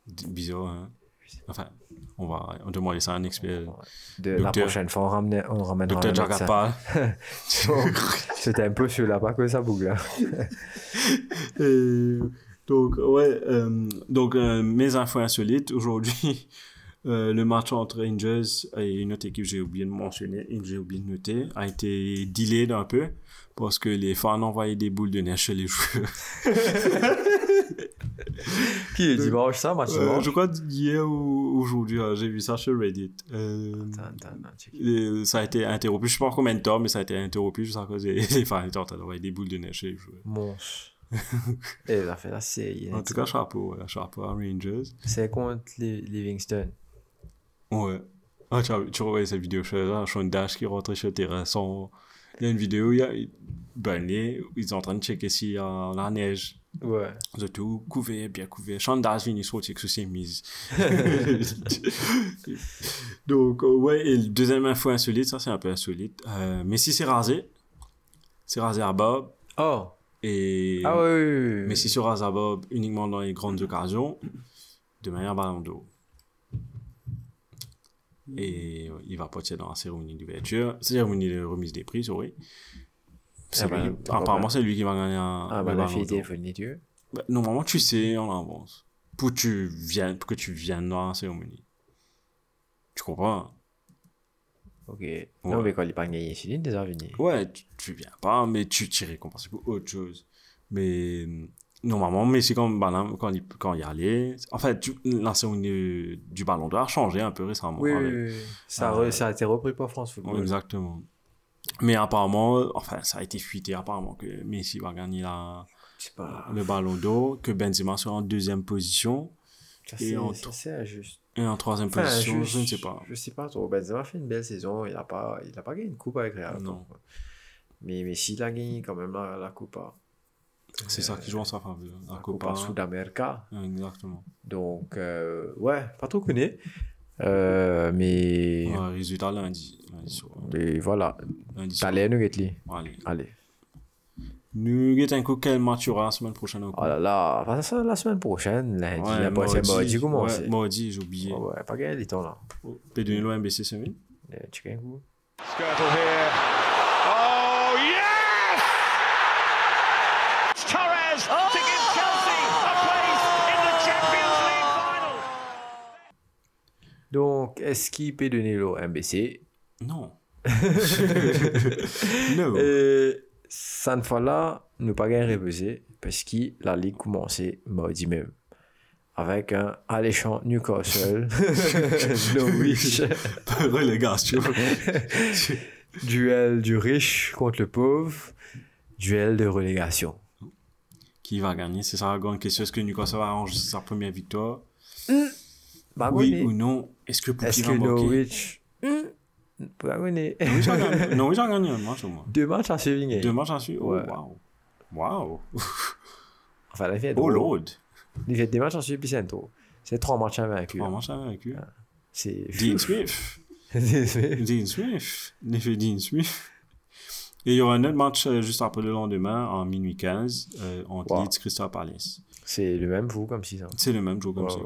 Bizarre, hein. Enfin, on va on demander ça à un expert. De, la prochaine fois, on, ramène, on ramènera Docteur. Bon, C'était un peu sur là, pas que ça bouge là. Et donc, ouais, euh, donc euh, mes infos insolites. Aujourd'hui, euh, le match entre Rangers et une autre équipe, j'ai oublié de mentionner, j'ai oublié de noter, a été delayed un peu parce que les fans envoyaient des boules de neige chez les joueurs. Qui est dimanche ça, match Euh, dimanche je crois hier ou aujourd'hui, hein, j'ai vu ça sur Reddit. Euh, Attends, attends, attends, check. les- ça a été interrompu, je sais pas combien de temps, mais ça a été interrompu juste à cause des les fans étaient en train d'envoyer des boules de neige chez les joueurs. Monstre. Et la fait la série. En tout cas, chapeau, ouais, chapeau à Rangers. C'est contre les Livingston. Ouais. Ah, tu, revoyais cette vidéo chez Sean Dash qui rentrait sur le terrain sans... Il y a une vidéo, il y a... Burnley, ils sont en train de checker s'il y a la neige. Ouais. De tout, couvert, bien couvert. Sean Dash vient sortir avec ses mises. Donc, euh, ouais, et le deuxième info insolite, ça c'est un peu insolite. Euh, Messi s'est rasé. C'est rasé à Bob. Oh Et Ah oui, oui, oui, oui. Messi se rase à Bob uniquement dans les grandes occasions, de manière d'eau. Et euh, il va partir dans la cérémonie d'ouverture, cérémonie de remise des prix, oui. Ah bah, apparemment, c'est lui qui va gagner un, Ah bah la fille Dieu. Bah, normalement, tu sais en avance. Pour, que tu viennes, pour que tu viennes dans la cérémonie. Tu comprends? Ok. Non, mais quand il n'est pas gagné, c'est déjà venu. Ouais, tu, tu viens pas, mais tu t'y récompenses pour autre chose. Mais Normalement, Messi, quand, quand, il, quand il y allait, en fait, tu- la cérémonie du ballon d'or a changé un peu récemment. Oui, avec- oui, oui. Ça, a Euh, ça a été repris par France Football. Exactement. Mais apparemment, enfin, ça a été fuité apparemment que Messi va gagner la, pas. le ballon d'or, que Benzema sera en deuxième position, Ça, Et c'est en ça, injuste. et en troisième Enfin, position, je, ne sais pas. Je sais pas trop. Benzema a fait une belle saison. Il a pas, il a pas gagné une coupe avec Real. Non. Mais Messi il a gagné quand même la, la Coupa. C'est ça qui joue en sa faveur. La La Copa. Coupa Sudamérica. Exactement. Donc, euh, ouais, pas trop connu. Euh, mais, Ouais, résultat lundi. lundi soir. mais voilà. Lundi soir. Allez, nous. Allez. Allez. Nous guettons un coup quel match aura la semaine prochaine au Oh là là, enfin, ça la semaine prochaine, lundi, Ouais, la prochaine mardi, comment ouais, c'est mardi, j'ai oublié. Ouais, ouais, pas gagné les temps là. P2 l'OMBC semaine. Euh, Tu gagnes où Skirtle here. Oh, yes! It's Torres to give Chelsea a place in the Champions League final. Donc, est-ce qu'il peut donner le MBC Non. non. Euh, cette fois-là, nous pas gagné reposé parce que la ligue commençait mardi même. Avec un alléchant Newcastle, Norwich, Relégation. duel du riche contre le pauvre, duel de relégation. Qui va gagner? C'est ça la grande question. Est-ce que Newcastle va arranger sa première victoire? Bah, Oui oui, ou non Est-ce que Est-ce que Norwich. Hmm. Norwich a gagné. Norwich a gagné un match au moins. Deux matchs à suivre. Deux matchs à suivre. Oh, waouh. Waouh. Enfin, la vie est Oh drôle. lord. Il fait des matchs en suivre, puis c'est trop. C'est trois matchs invaincus. Trois matchs avec eux. C'est. Dean Smith. Dean Smith. L'effet Dean Smith. Et il y aura un autre match euh, juste après le lendemain, en minuit 15, euh, entre Wow. Leeds Crystal Palace. C'est le même vous comme si ça. C'est le même jour comme ça. ouais.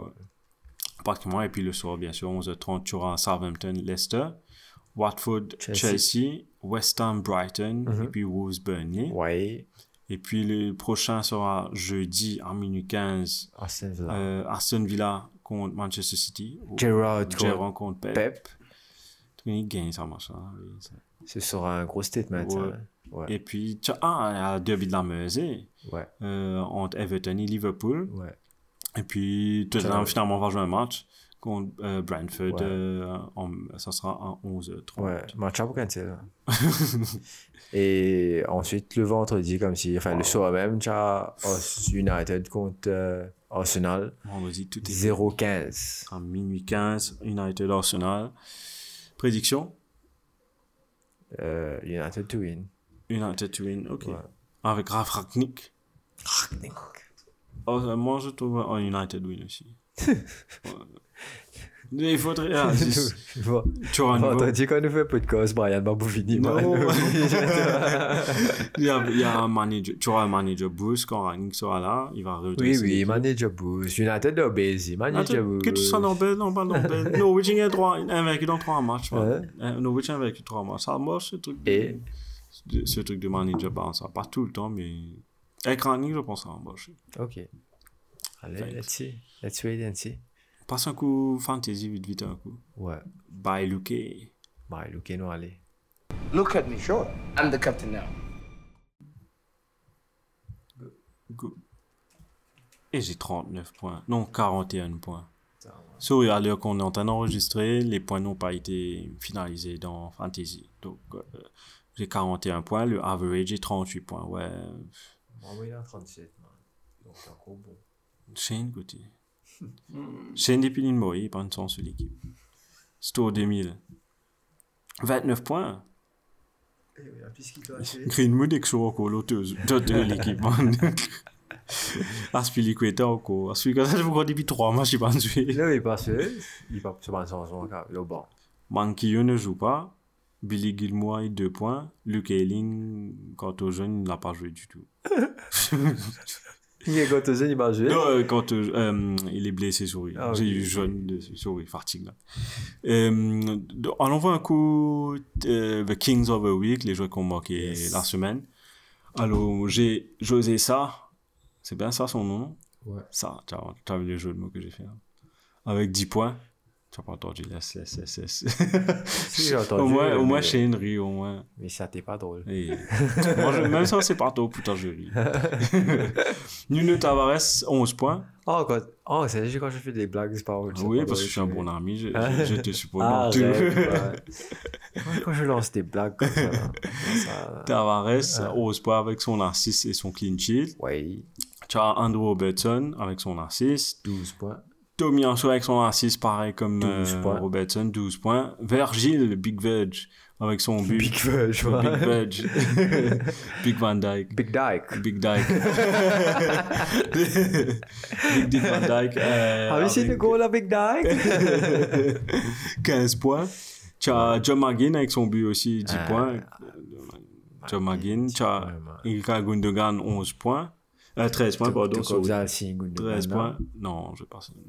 Et puis le soir, bien sûr, 11h30, tu auras Southampton, Leicester, Watford, Chelsea, Chelsea. West Ham, Brighton, Mhm. et puis Wolves, Burnley. Ouais. Et puis le prochain sera jeudi à minuit 15, Aston Villa. euh, Aston Villa contre Manchester City. ou Gerrard contre contre Pep. Pep. Il gagne ça, machin. ça. Ce sera un gros statement. Ouais. Ouais. Et puis, tu as, ah, le derby de la Mersey, Ouais. euh, entre Everton et Liverpool. Ouais. Et puis, Tottenham Ouais. finalement va jouer un match contre euh, Brentford. Ouais. euh, en- ça sera à 11h30. Ouais. Match à cancel. Et ensuite, le vendredi, comme si. Enfin, le soir même, tu as United contre euh, Arsenal. Vendredi, tout est 0-15. à minuit 15, United Arsenal. Prédiction? Euh, United to win. United to win, ok. Ouais. Avec Raf Ragnick. Oh, moi, je trouve un United win aussi. Mais il faudrait. ah, Bon. tu nouveau- Vendredi, quand on fait podcast, Brian Barbouvini. Il, y a, il y a un manager, tu auras un manager Bruce quand Ragnick sera là, il va Oui, redresser oui, l'équipe. manager Boost. United de Bézi, manager Boost. que sois dans Ben, non, pas Ben. Norwich trois- invaincu dans trois matchs. Ouais. Euh, Norwich a invaincu trois matchs. Ça marche, ce truc. Et? ce truc de manager, bah, ça pas tout le temps, mais. Avec Ragnick, je pense va marcher. Ok. Allez, Thanks. let's see. Let's wait and see. Passe un coup fantasy vite, vite, un coup. Ouais. Bye, Luke. Bah, Luke, nous, allez. Look at me, sure. I'm the captain now. Go. Et j'ai 39 points. Non, 41 points. Sorry, à l'heure qu'on est en train d'enregistrer, les points n'ont pas été finalisés dans Fantasy. Donc, euh, j'ai 41 points. Le average est 38 points. Ouais. Moi, il a 37, man. Donc, c'est encore bon. Shane côté. Shane il prend une chance sur l'équipe. Store 2000. 29 points. Greenwood est toujours encore l'auteuse de l'équipe. Aspilicueta encore. Aspilicueta, je vous crois depuis 3 matchs, il va jouer. Là, il passe. Il passe sur un sens, on va le bon. Manquillo ne joue pas. Billy Gilmour a 2 points. Luke Ayling, quant au jeune, il n'a pas joué du tout. Il est quand il va jouer. Non, euh, quand euh, euh, il est blessé lui. Ah, J'ai eu jeune de, lui, fatigue là. Euh, de- on envoie un coup euh, The Kings of the Week, les joueurs qui ont marqué Yes. la semaine. Alors, j'ai José ça. C'est bien ça son nom Ouais. Ça, tu as, as vu le jeu de mots que j'ai fait. là. Avec 10 points. Tu n'as pas entendu, laisse, laisse, laisse, laisse. Au moins, au moins mais- Shane rit, au moins. Mais ça t'est pas drôle. Et... Moi, je- même ça, c'est pas trop, putain, je ris. Nuno Tavares, 11 points. Oh, quand... oh c'est juste quand je fais des blagues, c'est pas drôle. Oui, parce que je suis un bon ami, je, Hein? je, je te suppose. Ah, ouais. Quand je lance des blagues comme ça, ça... Tavares, 11 points avec son assist et son clean sheet. Oui, Tu as Andrew Robertson avec son assist. 12 points. Tommy Anso avec son assist, pareil comme 12 euh. Robertson, 12 points. Virgil, Big Veg, avec son but. Big Veg, ouais. Big Veg. Big Van Dyke. Big Dyke. Big Dyke. Big Dick Van Dyke. euh, Have you seen the goal of Big Dyke? 15 points. Tu as John McGinn avec son but aussi, 10 Ah, points. John McGinn. Tu as Ilka Gundogan, 11 points. Euh, 13 points, pardon. Tout comme sorry. ça, si, Gundogan, 13 là. points. Non, je passe. J'ai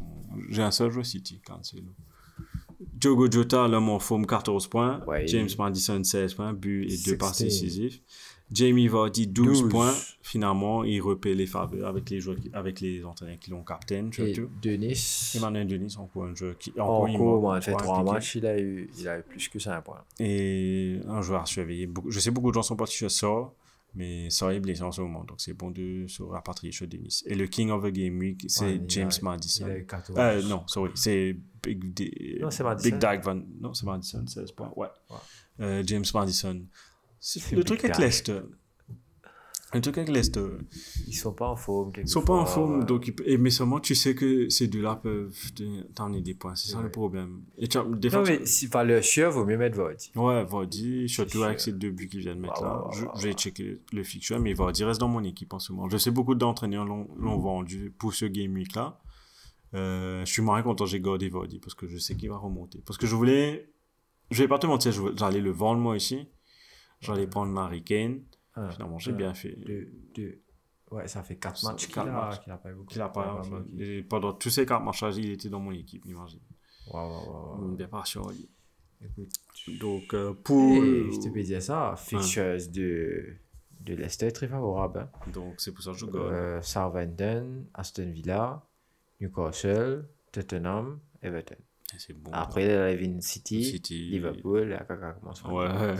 mon. J'ai un seul joueur City, Cancelo. Diogo Jota, l'homme en forme, 14 points. Ouais. James Madison, 16 points, but et 2 passes 16. décisives. Jamie Vardy, 12, 12. points. Finalement, il repaie les faveurs avec les joueurs, qui- avec les entraîneurs qui l'ont captain, Et surtout. Denis, Emmanuel Denis, encore un joueur qui. il fait encore 3 impliqué. matchs, il a eu, il a eu plus que 5 points. Et un joueur. Beaucoup- Je sais beaucoup de gens sont partis sur ça, mais ça est blessé en ce moment, donc c'est bon de se rapatrier sur Denis. Et le King of the Game Week, c'est Ouais, James a- Madison. Il a eu 14. Euh, non, sorry, c'est Big, D- Non. Big Dyke Van. Non, c'est Madison, 16 points. Ouais. Ouais. Euh, James Madison. Le Big truc avec. Leicester. Le truc avec Leicester. Ils sont pas en forme. Ils sont pas en forme, donc mais seulement tu sais que ces deux-là peuvent te- t'emmener des points. C'est ça le problème. Et tu as- des fois, Non, tu- mais si, enfin, le chieur, vaut mieux mettre Vardy. Ouais, Vardy, surtout avec ces deux buts qu'ils viennent de mettre là. je, vais checker le fixture, mais Vardy reste dans mon équipe en ce moment. Je sais beaucoup d'entraîneurs l'ont l'ont vendu pour ce game week là. Euh, je suis moins content j'ai gardé Vardy parce que je sais qu'il va remonter. Parce que je voulais, je vais pas te mentir, j'allais le vendre moi ici. J'allais prendre Marie Kane. Un, Finalement, j'ai bien fait. Deux, deux. Ouais, ça fait 4 Ça matchs qu'il a, qu'il a pas eu beaucoup. Qu'il a pas, ouais, et pendant tous ces quatre matchs, il était dans mon équipe, imagine. Ouais, ouais. Bien pas sûr. lui. Écoute. Donc, euh, pour. Et je te peux dire ça, fixtures de, de Leicester très favorable. Hein. Donc, c'est pour ça que je garde. Euh, Southampton, Aston Villa, Newcastle, Tottenham, Everton. Et C'est bon. Après, la Levin City, City. Liverpool, caca commence. Ouais. ouais.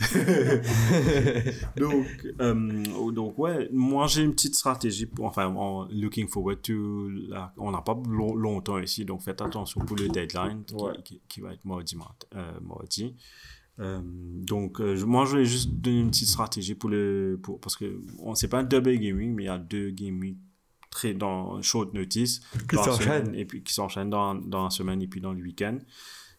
donc, euh, donc, ouais, moi j'ai une petite stratégie, pour, enfin, en looking forward to, la- on n'a pas long- longtemps ici, donc faites attention pour le deadline qui, Ouais. qui- qui va être mardi. euh, mardi. Euh, donc, euh, moi je voulais juste donner une petite stratégie pour le, pour, parce que on c'est pas un double gaming, mais il y a deux gaming très dans short notice Qui s'enchaînent. et puis qui s'enchaînent dans, dans la semaine et puis dans le week-end.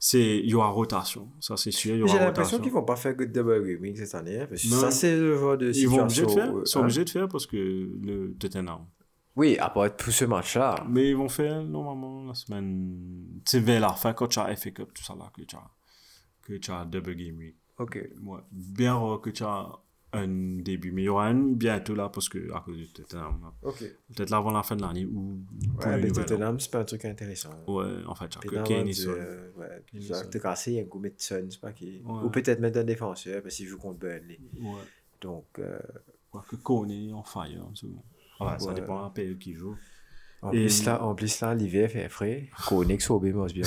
C'est, il y aura rotation, ça c'est sûr. J'ai l'impression qu'ils vont pas faire que double gaming cette année. hein, parce que Non. ça, c'est le genre de Ils vont obligés situation. de faire, où, ils sont hein. obligés de faire parce que le Tottenham. Oui, à part tout ce match-là. Mais ils vont faire normalement la semaine. C'est vers la fin quand tu as FA Cup, tout ça là, que tu as, que tu as double game week. Ok. Ouais. Bien rare que tu as un début. Mais il y aura un bientôt là parce que à cause du Tottenham. Peut-être là avant la fin de l'année ou pour Ouais, le mais. Tottenham, c'est pas un truc intéressant. Ouais, en fait, Tottenham, Kane et Son. euh, Ouais, te casser, il y a un coup de Son, c'est pas qui. Ouais. Ou peut-être mettre un défenseur, parce qu'il joue contre Burnley. Ouais. Donc, euh, Quoique Kone est en fire en ce moment. Enfin, ça Ouais. dépend de la période qui joue. en, Et- plus, là, en plus, là, l'hiver fait frais. Koenig, Sobé, moi, c'est bien.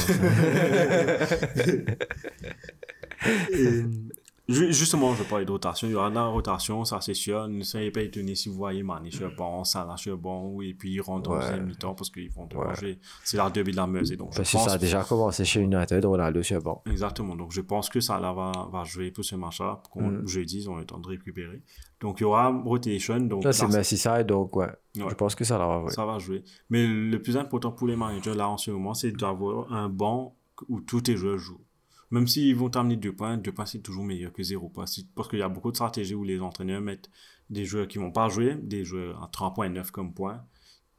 Ju- Justement, je parlais de rotation. Il y aura de la rotation, ça c'est sûr. Ne soyez pas étonnés si vous voyez Mané sur le banc, Salah sur le banc, et puis ils rentrent en deuxième mi-temps parce qu'ils vont devoir jouer. C'est la derby de la Meuse. Donc, je Parce que ça a déjà commencé chez United, Ronaldo sur le banc. Exactement. Donc, je pense que Salah va, va jouer pour ce match-là. pour qu'on- Mm. Jeudi, ils ont le temps de récupérer. Donc, il y aura rotation. Donc, Là, c'est Merseyside, donc, ouais. Je pense que ça va, ouais. ça va jouer. Mais le plus important pour les managers, là, en ce moment, c'est d'avoir un banc où tous tes joueurs jouent. Même s'ils vont t'amener deux points, deux points, c'est toujours meilleur que zéro points. Si- Parce qu'il y a beaucoup de stratégies où les entraîneurs mettent des joueurs qui vont pas jouer, des joueurs à 3.9 comme point.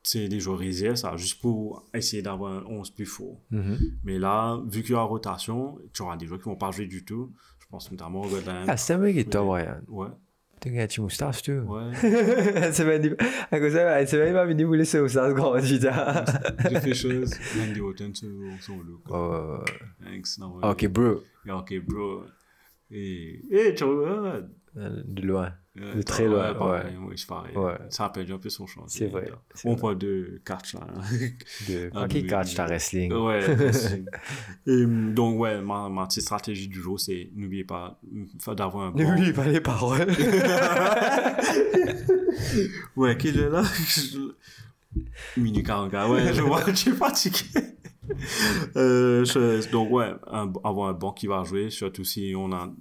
C'est des joueurs réserves, ça, juste pour essayer d'avoir un 11 plus fort. Mhm. Mais là, vu qu'il y aura rotation, tu auras des joueurs qui vont pas jouer du tout. Je pense notamment au Godin. Ah, c'est un mec qui est top, Ouais. Ryan. Ouais, Un petit moustache, tu ouais. c'est bien dit. À cause ça, laisser au sas grand, putain. J'ai fait chose. Randy Orton sur son look. Oh, Thanks. non, ok, bro. ok, bro. Et, et De loin. De très loin, ouais. pareil, ouais. ouais, je pareil. Ouais. Ça a perdu un peu son chance. C'est vrai, c'est On parle de catch, là. De... Ah, oui, catch oui. ta wrestling. Ouais. Et, hum, donc, ouais, ma, ma petite stratégie du jour, c'est n'oubliez pas hum, d'avoir un bon. N'oublie pas les paroles. Ouais, quel est là? Minute 44, ouais, je vois, je suis fatigué. Euh, je- donc, ouais, un- avoir un banc qui va jouer, surtout si on a.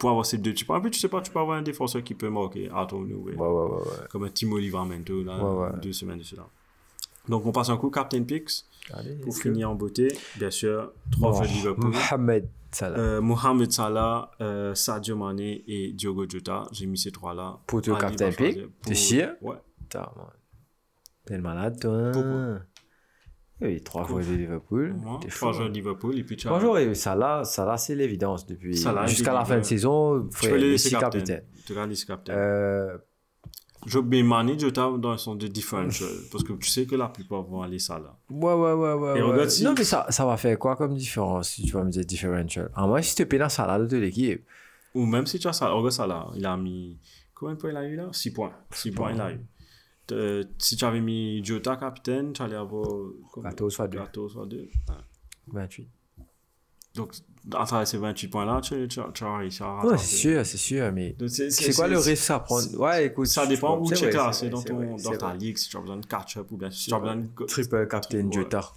Pour avoir ces deux types. En plus, tu sais pas, tu peux avoir un défenseur qui peut marquer out of nowhere. Ouais, ouais, ouais, ouais. Comme un Timo Livramento, là, deux semaines de cela. Donc, on passe un coup Captain Picks. Allez, Pour finir en beauté, bien sûr, trois Oh, jeux de Liverpool. Mohamed Salah. Euh, Mohamed Salah, euh, Sadio Mane et Diogo Jota. J'ai mis ces trois-là. Pour ton captain pick, t'es sûr? Ouais. T'es malade, toi. Pourquoi Oui, trois joueurs de Liverpool. T'es trois joueurs hein. de Liverpool et puis tu as- Trois joueurs, et Salah, Salah c'est l'évidence depuis. Jusqu'à la il- fin de ouais. saison, Tu frère, Messi capitaine. capitaine. Tu regardes les capitaines. Euh, Je mets Mane, Jota dans son de differential. parce que tu sais que la plupart vont aller Salah. ouais, ouais, ouais, ouais. Et ouais. regarde si- Non, mais ça, ça va faire quoi comme différence si tu vas me dire differential À moins si tu dans Salah de l'équipe. Ou même si tu as Salah, regarde Salah, il a mis. Combien de points il a eu là? 6 points. 6 points il a eu. Euh, si tu avais mis Jota capitaine, tu allais avoir. combien 14 fois 2. 14 fois 2. 28. Donc, à travers ces 28 points-là, tu, tu, tu as réussi à Ouais, c'est sûr, c'est sûr, mais. C'est- quoi le risque à prendre Ouais, écoute. Ça dépend où tu es classé dans, ton, dans ta ligue, si tu as besoin de catch-up ou bien si tu as besoin de. Triple captain. Jota.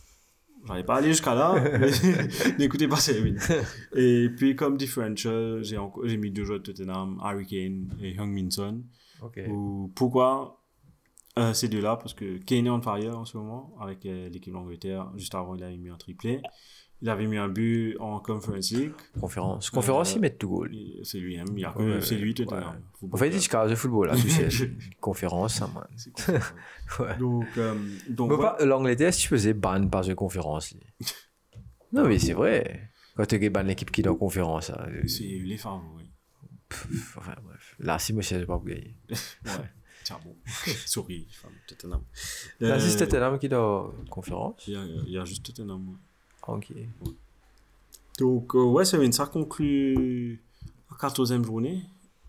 J'allais pas aller jusqu'à là, mais n'écoutez pas wins. Et puis, comme differential, j'ai mis deux joueurs de Tottenham, Harry Kane et Heung Min Son. Ok. Ou pourquoi euh, ces deux-là Parce que Kane est on fire en ce moment avec euh, l'équipe d'Angleterre. Juste avant, il avait mis un triplé. Il avait mis un but en Conference League. Conférence. Conférence, Euh, ils mettent tout goal. C'est. Il a que Ouais, c'est lui ouais. Tottenham. Faut On fait des cases de football, là, tu sais. Conférence, man. Cool. Ouais. Donc, euh, donc pas L'Angleterre, si tu faisais ban par une conférence. non, mais c'est vrai. Quand tu ban l'équipe qui est en conférence, euh, c'est les favoris. pff, enfin, bref. Là, si moi, je pas gagner. Ouais. Tiens, bon. Souris, femme, Tottenham. Là, Euh, si c'était Tottenham qui est en conférence. Il y a, il y a juste Tottenham. ouais. Ok. Donc, euh, ouais, Séverine, ça conclut la 14e journée.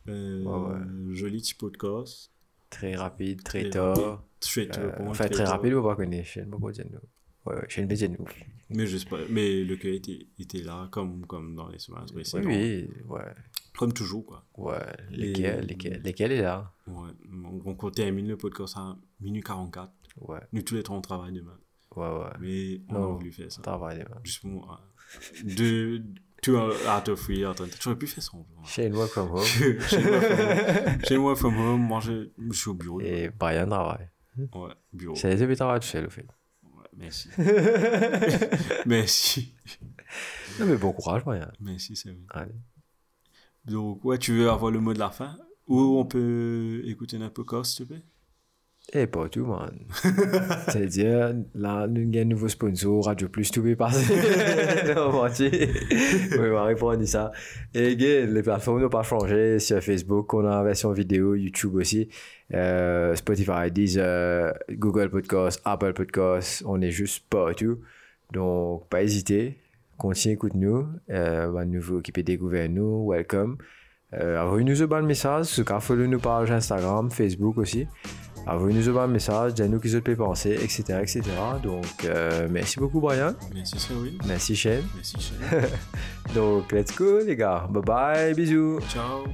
Euh, Ouais, Joli petit podcast. Très rapide, très Très tard. Straight to the Euh, enfin, très tard. rapide, on va connaître. Je ne sais pas dire. nous? Ouais, ouais, je ne sais pas nous. Mais, mais le cœur était, était là, comme, comme dans les semaines Oui, précédentes. oui, ouais. Comme toujours, quoi. Ouais, lesquels, lesquels, lesquels est là? Ouais. On termine le podcast à minuit 44. Ouais, Nous, tous les trois, on travaille demain. ouais, ouais. Mais on Non. a voulu faire ça. Travail, demain. Juste pour moi. Deux, two out of attends, j'aurais pu faire ça. Shane work from home. Chez moi, from- chez moi, home, moi, je, je suis au bureau. Et Brian travaille. Ouais, bureau. C'est les deux travail tout seul, au fait. Ouais, merci. merci. Non, mais bon courage, Brian. Merci, c'est vrai. Allez. Donc, ouais, tu veux avoir le mot de la fin? Ou on peut écouter un podcast, s'il te plaît? Et pas tout, man. C'est-à-dire, là, nous avons un nouveau sponsor, Radio Plus, tout est passé. non, menti. Oui, on va répondre à ça. Et, les plateformes n'ont pas changé. Sur Facebook, on a la version vidéo, YouTube aussi. Euh, Spotify, Deezer, Google Podcast, Apple Podcast. On est juste partout. Donc, pas hésiter. Continuez, écoute-nous. Euh, va nous vous occuper découvrir nous. Welcome. Euh, Envoyez-nous un bon message. Ce cas, follow-nous page Instagram, Facebook aussi. Envoyez-nous un message, dites-nous qui vous peut penser, etc., etc. Donc, euh, merci beaucoup, Brian. Merci, oui. Merci, Shane. Merci, Shane. Donc, let's go, les gars. Bye bye, bisous. Ciao.